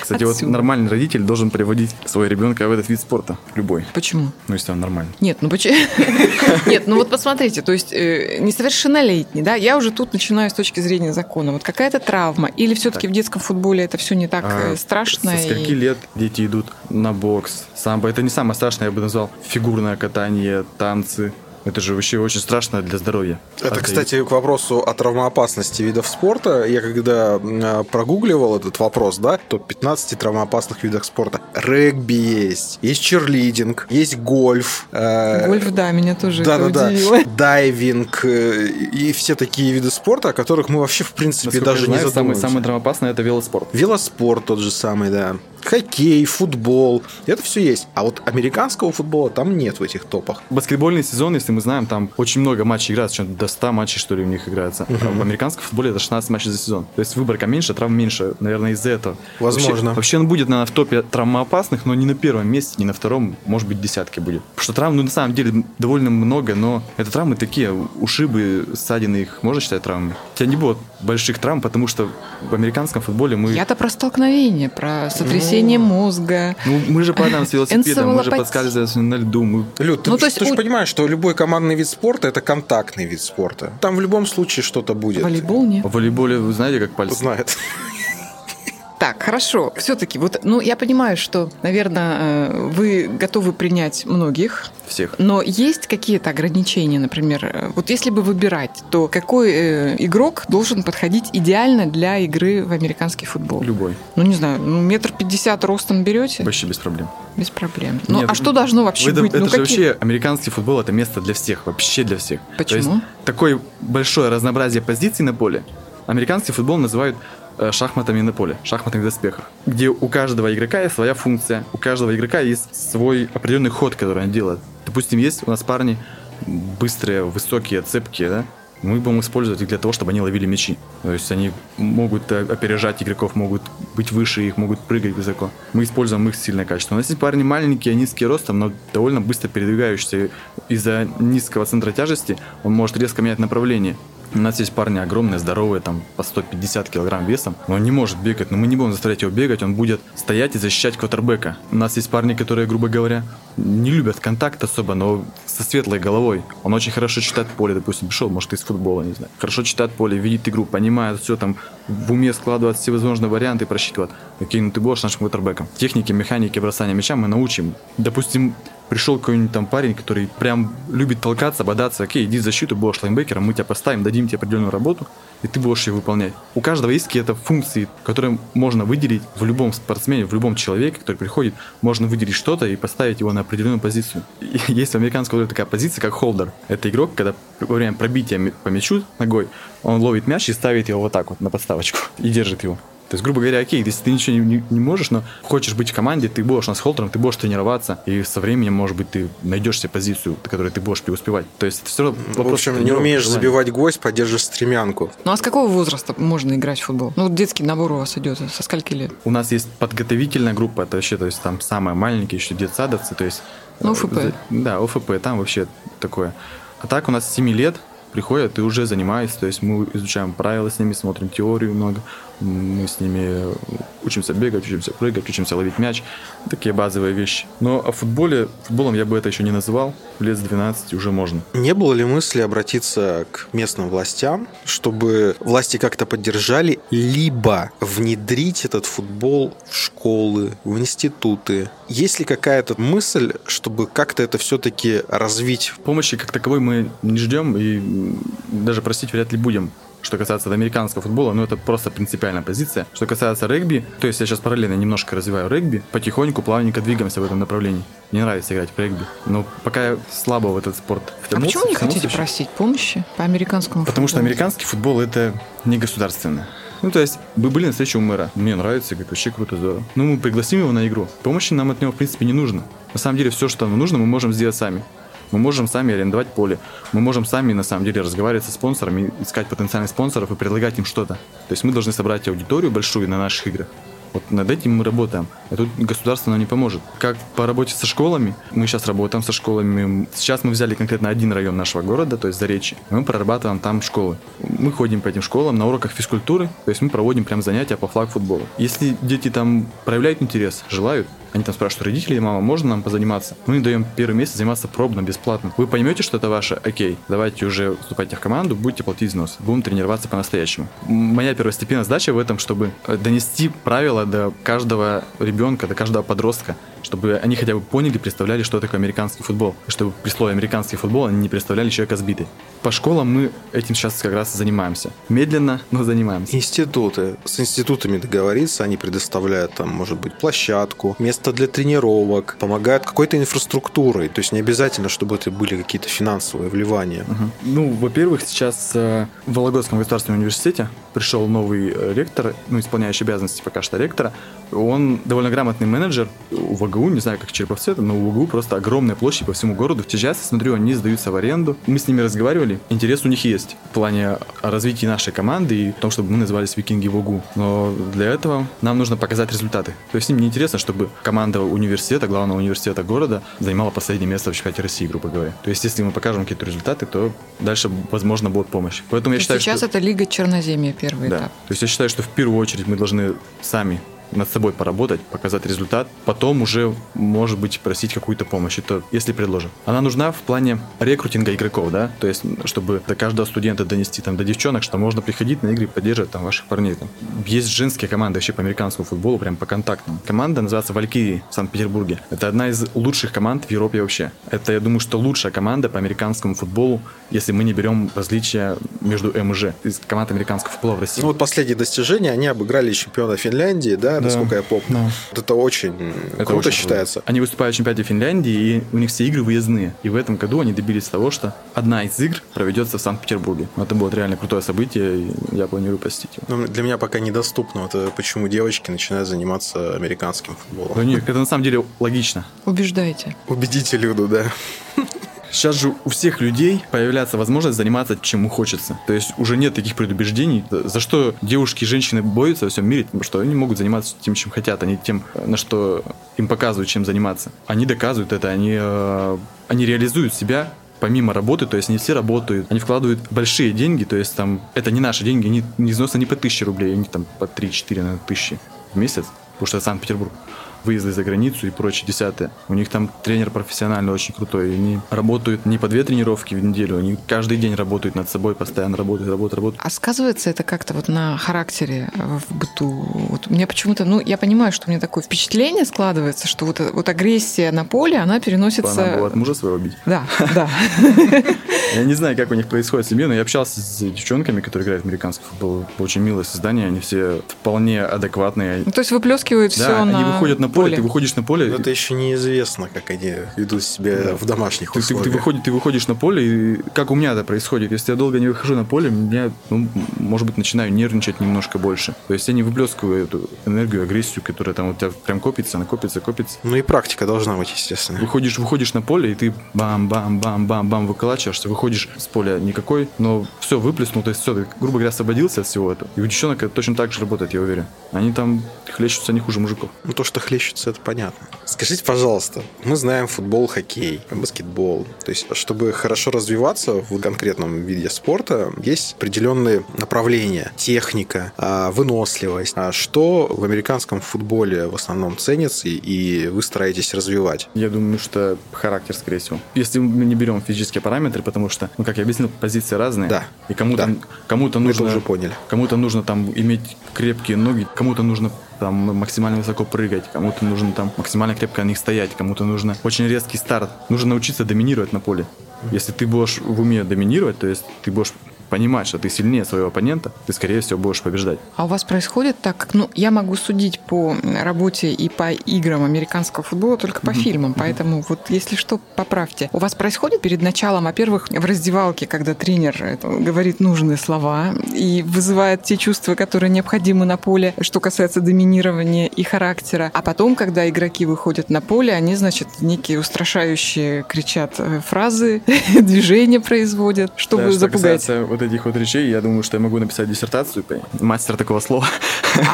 Кстати, вот отсюда. нормальный родитель должен приводить своего ребенка в этот вид спорта, любой. Почему? Ну, если он нормальный. Нет, ну почему? Нет, ну вот посмотрите, то есть э, несовершеннолетний, да, я уже тут начинаю с точки зрения закона. Вот какая-то травма, или все-таки в детском футболе это все не так А э, страшно? Со скольки и- лет дети идут на бокс, самбо? Это не самое страшное, я бы назвал, фигурное катание, танцы. Это же вообще очень страшно для здоровья. Это, А кстати, к вопросу о травмоопасности видов спорта. Я когда м, прогугливал этот вопрос, да, то 15 травмоопасных видов спорта. Регби есть, есть черлидинг, есть гольф. э, Гольф, да, меня тоже да, это да, удивило. да. Дайвинг э, и все такие виды спорта, о которых мы вообще, в принципе, Насколько даже я знаю, не самый, задумываемся. самый травмоопасный это велоспорт. Велоспорт тот же самый, да. Хоккей, футбол. Это все есть. А вот американского футбола там нет в этих топах. Баскетбольный сезон, если мы знаем, там очень много матчей играется, до 100 матчей, что ли, у них играется. А в американском футболе это 16 матчей за сезон. То есть выборка меньше, травм меньше, наверное, из-за этого. Возможно. Вообще, вообще он будет, наверное, в топе травмоопасных, но не на первом месте, не на втором, может быть, десятке будет. Потому что травм, ну, на самом деле, довольно много, но это травмы такие, ушибы, ссадины, их можно считать травмами? У тебя не будет больших травм, потому что в американском футболе мы... Я-то про столкновение, про сотрясение мозга. Ну, мы же падаем с велосипеда, мы же подскальзываемся на льду, мы Люд, ты, Ну, то есть ты же у- понимаешь, что любой командный вид спорта это контактный вид спорта. Там в любом случае что-то будет. Волейбол нет. в волейболе, вы знаете, как пальцы? Знает. Так, хорошо. Все-таки, вот, ну, я понимаю, что, наверное, э, вы готовы принять многих, Всех. но есть какие-то ограничения, например, э, вот если бы выбирать, то какой э, игрок должен подходить идеально для игры в американский футбол? Любой. Ну, не знаю, ну, метр пятьдесят ростом берете? Вообще без проблем. Без проблем. Ну, Нет, а что должно вообще это, быть? это ну, же какие- вообще американский футбол это место для всех, вообще для всех. То Почему? есть такое большое разнообразие позиций на поле. Американский футбол называют шахматами на поле, шахматных доспехах, где у каждого игрока есть своя функция, у каждого игрока есть свой определенный ход, который он делает. Допустим, есть у нас парни быстрые, высокие, цепкие, да? Мы будем использовать их для того, чтобы они ловили мячи. То есть они могут э, опережать игроков, могут быть выше их, могут прыгать высоко. Мы используем их сильное качество. У нас есть парни маленькие, низкие ростом, но довольно быстро передвигающиеся. Из-за низкого центра тяжести он может резко менять направление. У нас есть парни огромные, здоровые, там по 150 килограмм весом, но он не может бегать, но мы не будем заставлять его бегать, он будет стоять и защищать квотербека. У нас есть парни, которые, грубо говоря, не любят контакт особо, но со светлой головой. Он очень хорошо читает поле, допустим, пришел, может, из футбола, не знаю. Хорошо читает поле, видит игру, понимает все там, в уме складывает все возможные варианты, просчитывает. Окей, ну ты будешь нашим квотербеком. Техники, механики бросания мяча мы научим. Допустим, пришел какой-нибудь там парень, который прям любит толкаться, бодаться, окей, иди в защиту, будешь лайнбекером, мы тебя поставим, дадим тебе определенную работу, и ты будешь ее выполнять. У каждого есть какие-то функции, которые можно выделить в любом спортсмене, в любом человеке, который приходит, можно выделить что-то и поставить его на определенную позицию. Есть в американском футболе такая позиция, как холдер. Это игрок, когда во время пробития по мячу ногой, он ловит мяч и ставит его вот так вот на подставочку и держит его. То есть, грубо говоря, окей, если ты ничего не, не- не можешь, но хочешь быть в команде, ты будешь у нас холдером, ты будешь тренироваться, и со временем, может быть, ты найдешь себе позицию, на которой ты будешь преуспевать. То есть, это все равно В вопрос общем, не умеешь желания. забивать гвоздь, поддержишь стремянку. Ну, а с какого возраста можно играть в футбол? Ну, детский набор у вас идет, со скольки лет? У нас есть подготовительная группа, это вообще, то есть там самые маленькие еще детсадовцы, то есть... Ну, э, ОФП. за- Да, ОФП, там вообще такое. А так у нас с 7 лет приходят и уже занимаются, то есть мы изучаем правила с ними, смотрим теорию много, мы с ними учимся бегать, учимся прыгать, учимся ловить мяч, такие базовые вещи. Но о футболе, футболом я бы это еще не называл, лет с 12 уже можно. Не было ли мысли обратиться к местным властям, чтобы власти как-то поддержали, либо внедрить этот футбол в школы, в институты? Есть ли какая-то мысль, чтобы как-то это все-таки развить? Помощи как таковой мы не ждем и даже просить вряд ли будем. Что касается американского футбола, ну это просто принципиальная позиция. Что касается регби, то есть я сейчас параллельно немножко развиваю регби, потихоньку, плавненько двигаемся в этом направлении. Мне нравится играть в регби, но пока я слабо в этот спорт А втянулся, почему не хотите еще. просить помощи по американскому Потому что футболу? американский футбол это не государственное. Ну, то есть, мы были на встрече у мэра. Мне нравится, говорит, вообще круто, здорово. Ну, мы пригласим его на игру. Помощи нам от него, в принципе, не нужно. На самом деле, все, что нам нужно, мы можем сделать сами. Мы можем сами арендовать поле. Мы можем сами, на самом деле, разговаривать со спонсорами, искать потенциальных спонсоров и предлагать им что-то. То есть мы должны собрать аудиторию большую на наших играх. Вот над этим мы работаем. А тут государство нам не поможет. Как по работе со школами, мы сейчас работаем со школами. Сейчас мы взяли конкретно один район нашего города, то есть Заречье. Мы прорабатываем там школы. Мы ходим по этим школам на уроках физкультуры, то есть мы проводим прям занятия по флаг-футболу. Если дети там проявляют интерес, желают, они там спрашивают родителей, мама, можно нам позаниматься? Мы им даем первый месяц заниматься пробно, бесплатно. Вы поймете, что это ваше? Окей, давайте уже вступайте в команду, будете платить взнос. Будем тренироваться по-настоящему. Моя первостепенная задача в этом, чтобы э, донести правила до каждого ребенка, до каждого подростка, чтобы они хотя бы поняли, представляли, что такое американский футбол. И чтобы при слове американский футбол они не представляли человека сбитый. По школам мы этим сейчас как раз занимаемся. Медленно, но занимаемся. Институты. С институтами договориться, они предоставляют там, может быть, площадку, место для тренировок, помогают какой-то инфраструктурой. То есть не обязательно, чтобы это были какие-то финансовые вливания. Мгм. Ну, во-первых, сейчас э, в Вологодском государственном университете пришел новый э, ректор, ну, исполняющий обязанности пока что ректора. Он довольно грамотный менеджер у ВГУ, не знаю, как Череповце, но у ВГУ просто огромная площадь по всему городу. В Тижасе, смотрю, они сдаются в аренду. Мы с ними разговаривали. Интерес у них есть в плане развития нашей команды и в том, чтобы мы назывались викинги ВГУ. Но для этого нам нужно показать результаты. То есть им не интересно, чтобы команда университета, главного университета города, занимала последнее место в чемпионате России, грубо говоря. То есть если мы покажем какие-то результаты, то дальше, возможно, будет помощь. Поэтому я считаю, сейчас что... это Лига Черноземья первый Да. этап. То есть я считаю, что в первую очередь мы должны сами над собой поработать, показать результат, потом уже, может быть, просить какую-то помощь, это если предложат. Она нужна в плане рекрутинга игроков, да, то есть, чтобы до каждого студента донести там до девчонок, что можно приходить на игры и поддерживать там ваших парней. Там. Есть женские команды вообще по американскому футболу, прям по контактам. Команда называется Валькирии в Санкт-Петербурге. Это одна из лучших команд в Европе вообще. Это, я думаю, что лучшая команда по американскому футболу, если мы не берем различия между МЖ, из команд американского футбола в России. Ну вот последние достижения, они обыграли чемпиона Финляндии, да, Да. насколько я помню. Да. Вот это очень Это круто очень считается. Они выступают в чемпионате Финляндии, и у них все игры выездные. И в этом году они добились того, что одна из игр проведется в Санкт-Петербурге. Это будет реально крутое событие, и я планирую посетить его. Но для меня пока недоступно. Это почему девочки начинают заниматься американским футболом. Да нет, это на самом деле логично. Убеждайте. Убедите Люду, да. Сейчас же у всех людей появляется возможность заниматься чем хочется. То есть уже нет таких предубеждений. За что девушки и женщины борются во всем мире, потому что они могут заниматься тем, чем хотят, а не тем, на что им показывают, чем заниматься. Они доказывают это, они, э, они реализуют себя помимо работы, то есть не все работают, они вкладывают большие деньги, то есть там это не наши деньги, они не износятся не по тысяче рублей, они там по 3-4 наверное, тысячи в месяц, потому что это Санкт-Петербург выезды за границу и прочее десятое. У них там тренер профессиональный, очень крутой. И они работают не по две тренировки в неделю, они каждый день работают над собой, постоянно работают, работают, работают. А сказывается это как-то вот на характере э, в быту? Вот мне почему-то, ну, я понимаю, что у меня такое впечатление складывается, что вот, э, вот агрессия на поле, она переносится... Она была от мужа своего бить. Да, да. Я не знаю, как у них происходит в семье, но я общался с девчонками, которые играют в американский футбол. Очень милое создание, они все вполне адекватные. Ну, то есть выплескивают все на они выходят на поле, ты выходишь на поле, Но это еще неизвестно, как они ведут себя в домашних Ты, ты- ты условиях. выходишь, ты выходишь на поле, и как у меня это происходит. Если я долго не выхожу на поле, я, ну, может быть, начинаю нервничать немножко больше. То есть я не выплескиваю эту энергию, агрессию, которая там у тебя прям копится, накопится, копится. Ну и практика должна быть, естественно. Выходишь, выходишь на поле, и ты бам-бам-бам-бам-бам выколачиваешься, выходишь с поля никакой, но все выплеснул, то есть все, ты, грубо говоря, освободился от всего этого. И у девчонок это точно так же работает, я уверен. Они там хлещутся не хуже мужиков. Ну, то, что хлещется, это понятно. Скажите, пожалуйста, мы знаем футбол, хоккей, баскетбол. То есть, чтобы хорошо развиваться в конкретном виде спорта, есть определенные направления. Техника, а, выносливость. А Что в американском футболе в основном ценится и вы стараетесь развивать? Я думаю, что характер, скорее всего. Если мы не берем физические параметры, потому что, ну, как я объяснил, позиции разные. Да. И кому-то, Да. Мы это нужно... уже поняли. Кому-то нужно там иметь крепкие ноги, кому-то нужно там максимально высоко прыгать, кому-то нужно там максимально крепко на них стоять, кому-то нужно очень резкий старт. Нужно научиться доминировать на поле. Если ты будешь в уме доминировать, то есть ты будешь понимать, что ты сильнее своего оппонента, ты, скорее всего, будешь побеждать. А у вас происходит так, как, ну, я могу судить по работе и по играм американского футбола только по фильмам, поэтому вот если что, поправьте. У вас происходит перед началом, во-первых, в раздевалке, когда тренер это, говорит нужные слова и вызывает те чувства, которые необходимы на поле, что касается доминирования и характера, а потом, когда игроки выходят на поле, они, значит, некие устрашающие кричат э, фразы, движения производят, чтобы Да, что запугать. касается вот этих вот речей, я думаю, что я могу написать диссертацию, мастер такого слова.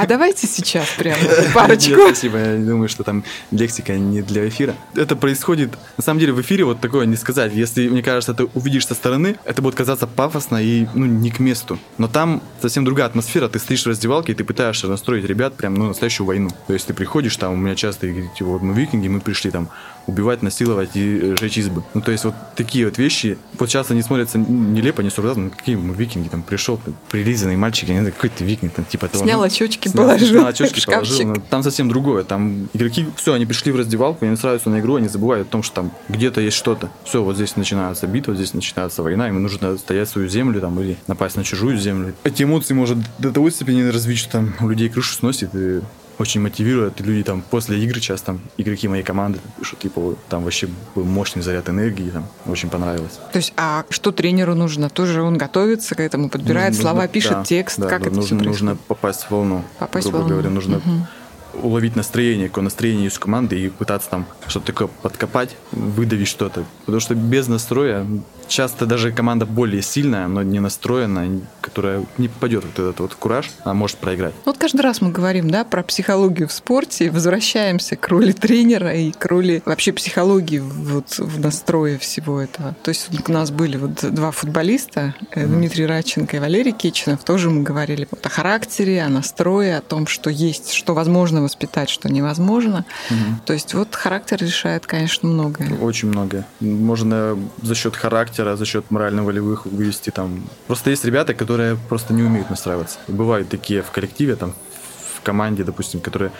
А давайте сейчас прямо парочку. Нет, спасибо. Я думаю, что там лексика не для эфира. Это происходит, на самом деле, в эфире вот такое не сказать. Если, мне кажется, ты увидишь со стороны, это будет казаться пафосно и, ну, не к месту. Но там совсем другая атмосфера. Ты стоишь в раздевалке, и ты пытаешься настроить ребят прям, ну, настоящую войну. То есть ты приходишь, там, у меня часто говорите, вот мы викинги, мы пришли там убивать, насиловать и э, жечь избы. Ну, то есть вот такие вот вещи, вот часто не смотрятся нелепо, не ну, какие мы викинги, там, пришел, прилизанный мальчик, я не знаю, какой ты викинг, там, типа того. Снял ну, очечки, снял- положил снял очечки, положил. Ну, Там совсем другое. Там игроки, все, они пришли в раздевалку, они настраиваются на игру, они забывают о том, что там где-то есть что-то. Все, вот здесь начинается битва, здесь начинается война, им нужно стоять свою землю там или напасть на чужую землю. Эти эмоции может до того степени развить, что там у людей крышу сносит и очень мотивирует. Люди там после игры часто там игроки моей команды пишут, типа, там вообще был мощный заряд энергии, там очень понравилось. То есть, а что тренеру нужно? Тоже он готовится к этому, подбирает Нужно- слова, да, пишет текст, да, как да, это нужно, все нужно попасть в волну. Попасть в грубо волну. говоря, нужно Мгм. Уловить настроение, какое настроение есть у команды и пытаться там что-то такое подкопать, выдавить что-то. Потому что без настроя часто даже команда более сильная, но не настроенная, которая не попадет вот этот вот кураж, а может проиграть. Вот каждый раз мы говорим, да, про психологию в спорте, возвращаемся к роли тренера и к роли вообще психологии вот в настрое всего этого. То есть у нас были вот два футболиста, э, Дмитрий Радченко и Валерий Кичинов, тоже мы говорили вот о характере, о настрое, о том, что есть, что возможно воспитать, что невозможно. То есть вот характер решает, конечно, многое. Очень многое. Можно за счет характера, за счет морально-волевых вывести там. Просто есть ребята, которые просто не умеют настраиваться. Бывают такие в коллективе, там, в команде, допустим, которые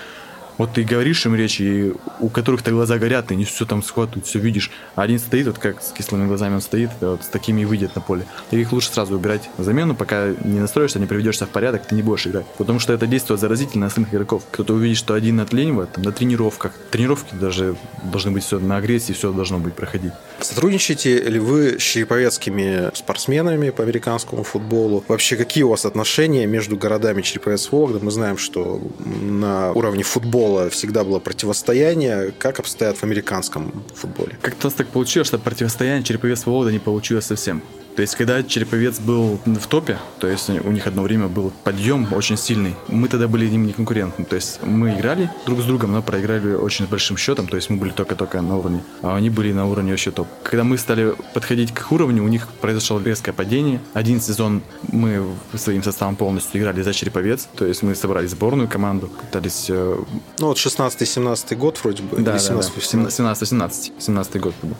вот ты говоришь им речь, и у которых-то глаза горят, и они все там схватывают, все видишь. А один стоит, вот как с кислыми глазами он стоит, да, вот с такими и выйдет на поле. Таких лучше сразу убирать в замену, пока не настроишься, не приведешься в порядок, ты не будешь играть. Потому что это действует заразительно на остальных игроков. Кто-то увидит, что один отлынивает, там, на тренировках. Тренировки даже должны быть все на агрессии, все должно быть проходить. Сотрудничаете ли вы с череповецкими спортсменами по американскому футболу? Вообще, какие у вас отношения между городами Череповец и Вологда? Мы знаем, что на уровне футбола всегда было противостояние. Как обстоят в американском футболе? Как-то так получилось, что противостояние Череповец Вологда не получилось совсем. То есть, когда Череповец был в топе, то есть у них одно время был подъем очень сильный, мы тогда были им не конкурентны. То есть мы играли друг с другом, но проиграли очень большим счетом, то есть мы были только-только на уровне, а они были на уровне вообще топ. Когда мы стали подходить к их уровню, у них произошло резкое падение. Один сезон мы своим составом полностью играли за Череповец, то есть мы собрали сборную команду, пытались э, Ну, вот 16-17 год вроде бы. да, или да, да. 17-18. 17-17. 17 год был.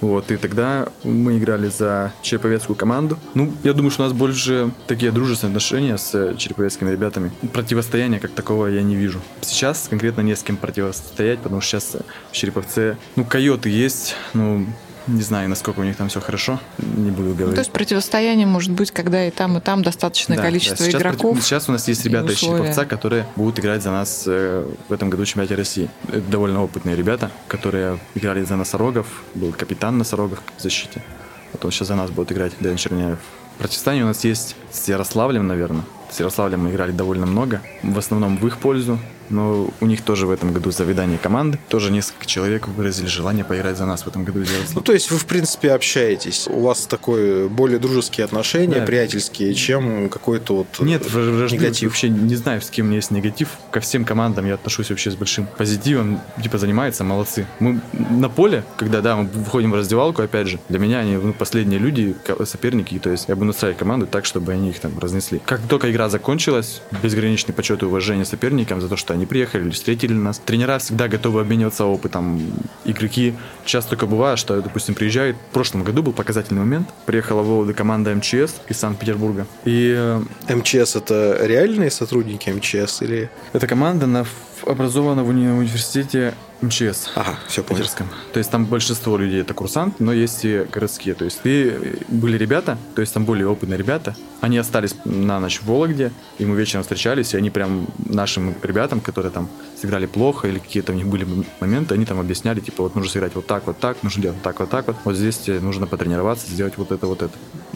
Вот, и тогда мы играли за череповецкую команду. Ну, я думаю, что у нас больше такие дружественные отношения с череповецкими ребятами. Противостояния как такого я не вижу. Сейчас конкретно не с кем противостоять, потому что сейчас в Череповце, ну, койоты есть, ну, не знаю, насколько у них там все хорошо, не буду Ну, говорить. то есть противостояние может быть, когда и там, и там достаточное Да, количество да. Сейчас, игроков. против- сейчас у нас есть ребята из. Череповца, которые будут играть за нас э, в этом году в чемпионате России. Это довольно опытные ребята, которые играли за носорогов. Был капитан носорогов в защите. Вот он сейчас за нас будет играть, Дэн Черняев. Противостояние у нас есть с Ярославлем, наверное. С Ярославлем мы играли довольно много. В основном в их пользу. Но у них тоже в этом году заведение команды. Тоже несколько человек выразили желание поиграть за нас в этом году из Ну, то есть вы, в принципе, общаетесь. У вас такое более дружеские отношения, Да. приятельские, чем какой-то вот Нет, вра- вражды негатив. вообще не знаю, с кем у меня есть негатив. Ко всем командам я отношусь вообще с большим позитивом. Типа занимаются, молодцы. Мы на поле, когда, да, мы выходим в раздевалку, опять же, для меня они ну, последние люди, соперники, то есть я буду настраивать команду так, чтобы они их там разнесли. Как только игра закончилась, безграничный почет и уважение соперникам за то, что они приехали или встретили нас. Тренера всегда готовы обмениваться опытом. Игроки часто только бывает, что, допустим, приезжает. В прошлом году был показательный момент. Приехала в Вологду команда МЧС из Санкт-Петербурга. И э, МЧС это реальные сотрудники МЧС или эта команда на образована в уни- университете МЧС. Ага, все понял. Питерском. То есть там большинство людей это курсант, но есть и городские. То есть и были ребята, то есть там более опытные ребята. Они остались на ночь в Вологде, и мы вечером встречались, и они прям нашим ребятам, которые там сыграли плохо или какие-то у них были моменты, они там объясняли, типа, вот нужно сыграть вот так, вот так, нужно делать вот так, вот так вот. Вот здесь тебе нужно потренироваться, сделать вот это, вот это.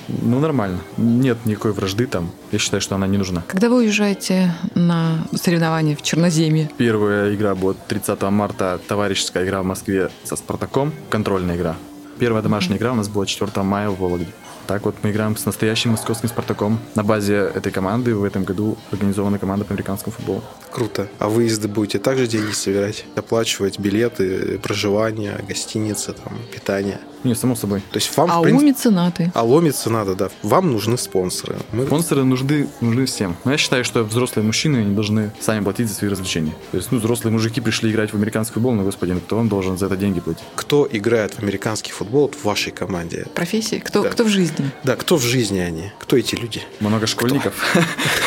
Ну, нормально. Нет никакой вражды там. Я считаю, что она не нужна. Когда вы уезжаете на соревнования в Черноземье? Первая игра будет 30 марта, товарищеская игра в Москве со Спартаком, контрольная игра. Первая домашняя игра у нас была 4 мая в Вологде. Так вот мы играем с настоящим московским Спартаком. На базе этой команды в этом году организована команда по американскому футболу. Круто. А выезды будете также деньги собирать? Оплачивать билеты, проживание, гостиницы, там, питание? Не, само собой. То есть вам, А в принципе... меценаты? А ломиться надо, да. Вам нужны спонсоры. Мы... Спонсоры нужны, нужны всем. Но я считаю, что взрослые мужчины не должны сами платить за свои развлечения. То есть, ну, взрослые мужики пришли играть в американский футбол, ну, господи, ну, кто он должен за это деньги платить? Кто играет в американский футбол в вашей команде? Профессии? Кто, Да. кто в жизни? Да, кто в жизни они? Кто эти люди? Много школьников.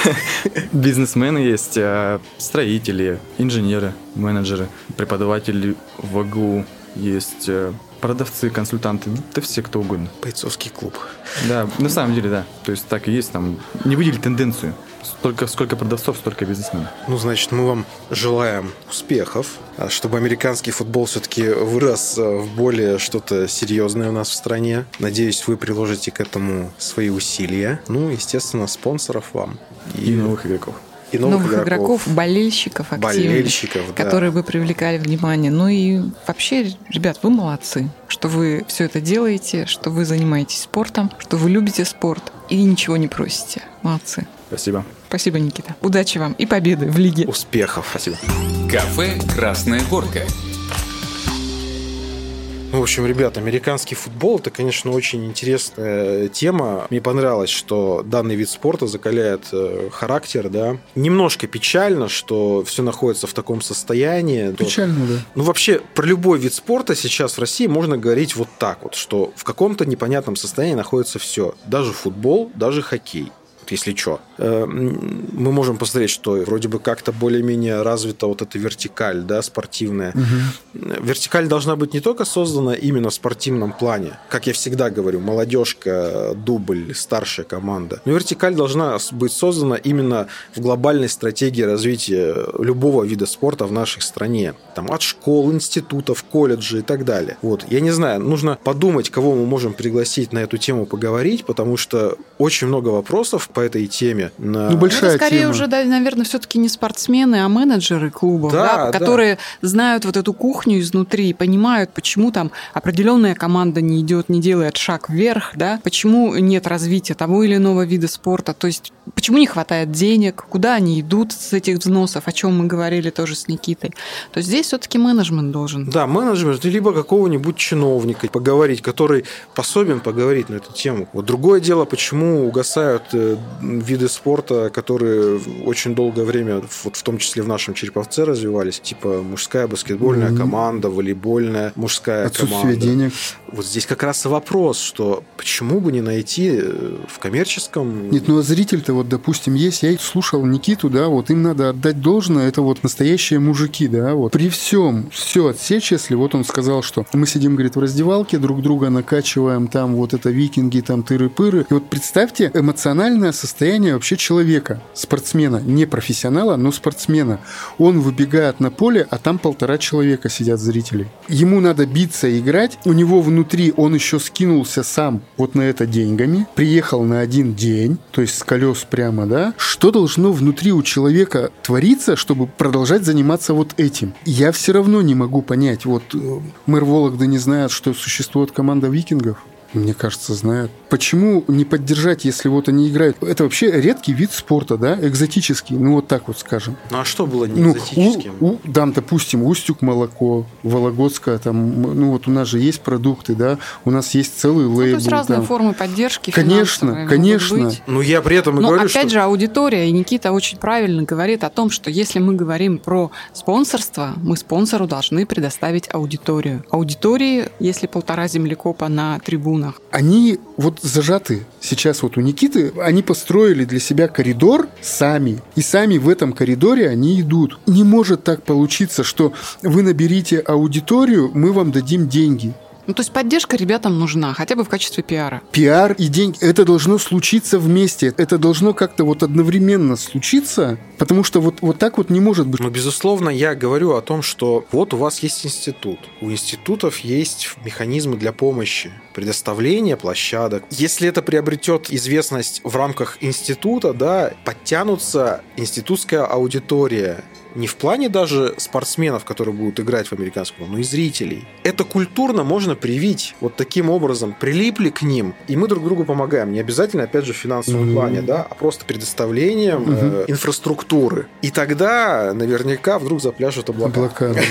Бизнесмены есть, э, строители, инженеры, менеджеры, преподаватели в АГУ, есть э, продавцы, консультанты, да все кто угодно. Бойцовский клуб. Да, на самом деле, да. То есть так и есть там. Не выделить тенденцию. Столько, сколько продавцов, столько бизнесменов. Ну, значит, мы вам желаем успехов, а чтобы американский футбол все-таки вырос э, в более что-то серьезное у нас в стране. Надеюсь, вы приложите к этому свои усилия. Ну, естественно, спонсоров вам. И новых игроков. И Новых, игроков, болельщиков активных, Болельщиков, да. которые бы привлекали внимание. Ну и вообще, ребят, вы молодцы, что вы все это делаете, что вы занимаетесь спортом, что вы любите спорт и ничего не просите. Молодцы. Спасибо. Спасибо, Никита. Удачи вам и победы в лиге. Успехов. Спасибо. Кафе «Красная горка». Ну, в общем, ребят, американский футбол это, конечно, очень интересная тема. Мне понравилось, что данный вид спорта закаляет э, характер, да. Немножко печально, что все находится в таком состоянии. То- Печально, да. Ну, вообще, про любой вид спорта сейчас в России можно говорить вот так вот, что в каком-то непонятном состоянии находится все. Даже футбол, даже хоккей. Если что. Мы можем посмотреть, что вроде бы как-то более-менее развита вот эта вертикаль, да, спортивная. Вертикаль должна быть не только создана именно в спортивном плане, как я всегда говорю, молодежка, дубль, старшая команда. Но вертикаль должна быть создана именно в глобальной стратегии развития любого вида спорта в нашей стране. Там от школ, институтов, колледжей и так далее. Вот. Я не знаю, нужно подумать, кого мы можем пригласить на эту тему поговорить, потому что очень много вопросов по этой теме. На... Ну, большая это скорее тема. уже, да, наверное, все-таки не спортсмены, а менеджеры клубов, Да, да, да. которые знают вот эту кухню изнутри и понимают, почему там определенная команда не идет, не делает шаг вверх, да, почему нет развития того или иного вида спорта, то есть почему не хватает денег, куда они идут с этих взносов, о чем мы говорили тоже с Никитой. То есть здесь все-таки менеджмент должен. Да, менеджмент, либо какого-нибудь чиновника поговорить, который способен поговорить на эту тему. Вот другое дело, почему угасают э, виды спорта, которые очень долгое время, вот в том числе в нашем Череповце развивались, типа мужская баскетбольная Мгм. команда, волейбольная мужская Отсутствие команда. денег. Вот здесь как раз и вопрос, что почему бы не найти э, в коммерческом... Нет, ну а зритель-то вот, допустим, есть. Я слушал Никиту, да, вот им надо отдать должное, это вот настоящие мужики, да, вот. При всем все отсечь, если вот он сказал, что мы сидим, говорит, в раздевалке, друг друга накачиваем, там вот это викинги, там тыры-пыры. И вот представьте эмоциональное состояние вообще человека, спортсмена, не профессионала, но спортсмена. Он выбегает на поле, а там полтора человека сидят зрителей. Ему надо биться и играть, у него внутри он еще скинулся сам вот на это деньгами, приехал на один день, то есть с колес прямо, да. Что должно внутри у человека твориться, чтобы продолжать заниматься вот этим? Я все равно не могу понять, вот э, мэр Вологды не знает, что существует команда викингов. Мне кажется, знают. Почему не поддержать, если вот они играют? Это вообще редкий вид спорта, да, экзотический, ну вот так вот скажем. Ну а что было не Ну, экзотическим? у, у- там, допустим, Устюг молоко, Вологодская, там, ну вот у нас же есть продукты, да, у нас есть целый Ну, то лейбл. есть разные там. формы поддержки. Конечно, конечно. Ну я при этом и Но говорю, опять что... же, аудитория, и Никита очень правильно говорит о том, что если мы говорим про спонсорство, мы спонсору должны предоставить аудиторию. Аудитории, если полтора землекопа на трибунах. Они вот зажаты сейчас вот у Никиты. Они построили для себя коридор сами. И сами в этом коридоре они идут. Не может так получиться, что вы наберите аудиторию, мы вам дадим деньги. Ну, то есть поддержка ребятам нужна, хотя бы в качестве пиара. Пиар и деньги, это должно случиться вместе. Это должно как-то вот одновременно случиться, потому что вот, вот так вот не может быть. Но, безусловно, я говорю о том, что вот у вас есть институт. У институтов есть механизмы для помощи, предоставления площадок. Если это приобретет известность в рамках института, да, подтянутся институтская аудитория, не в плане даже спортсменов, которые будут играть в американском, но и зрителей. Это культурно можно привить вот таким образом. Прилипли к ним, и мы друг другу помогаем. Не обязательно, опять же, в финансовом mm-hmm. плане, да, а просто предоставлением mm-hmm. э, инфраструктуры. И тогда наверняка вдруг запляшут облака. Облака, да.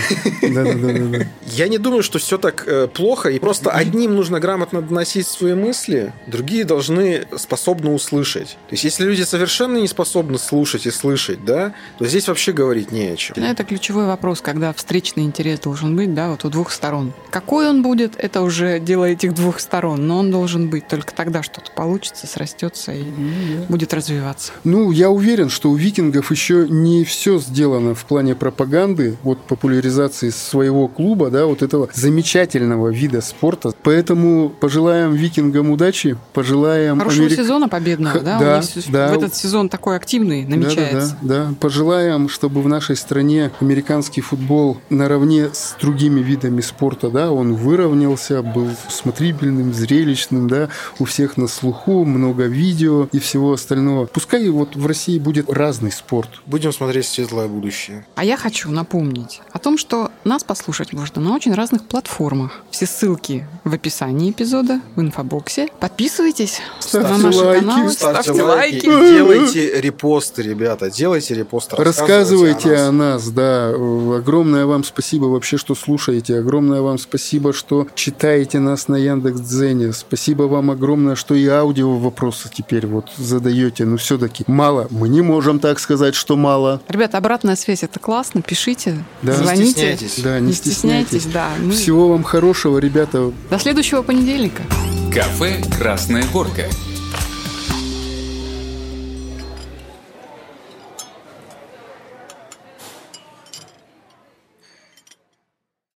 Я не думаю, что все так э, плохо, и просто одним нужно грамотно доносить свои мысли, другие должны способны услышать. То есть, если люди совершенно не способны слушать и слышать, да, то здесь вообще говорить не о чем. Это ключевой вопрос, когда встречный интерес должен быть, да, вот у двух сторон. Какой он будет, это уже дело этих двух сторон, но он должен быть. Только тогда что-то получится, срастется и mm-hmm. будет развиваться. Ну, я уверен, что у викингов еще не все сделано в плане пропаганды, вот популяризации своего клуба, да, вот этого замечательного вида спорта. Поэтому пожелаем викингам удачи, пожелаем... Хорошего Америк... сезона победного, да? Да, да. В этот сезон такой активный намечается. Да, да, да. Пожелаем, чтобы в нашей стране американский футбол наравне с другими видами спорта, да, он выровнялся, был смотрибельным, зрелищным, да, у всех на слуху, много видео и всего остального. Пускай вот в России будет разный спорт. Будем смотреть светлое будущее. А я хочу напомнить о том, что нас послушать можно на очень разных платформах. Все ссылки в описании эпизода, в инфобоксе. Подписывайтесь ставьте на наши лайки. каналы, Ставьте, ставьте лайки. лайки. Делайте репосты, ребята. Делайте репосты. Рассказывайте о о нас, да. Огромное вам спасибо вообще, что слушаете. Огромное вам спасибо, что читаете нас на Яндекс.Дзене. Спасибо вам огромное, что и аудио вопросы теперь вот задаете. Но все-таки мало. Мы не можем так сказать, что мало. Ребята, обратная связь это классно. Пишите, Да. Не звоните. стесняйтесь. Да, не, Не стесняйтесь, да. Мы- Всего вам хорошего, ребята. До следующего понедельника. Кафе «Красная горка».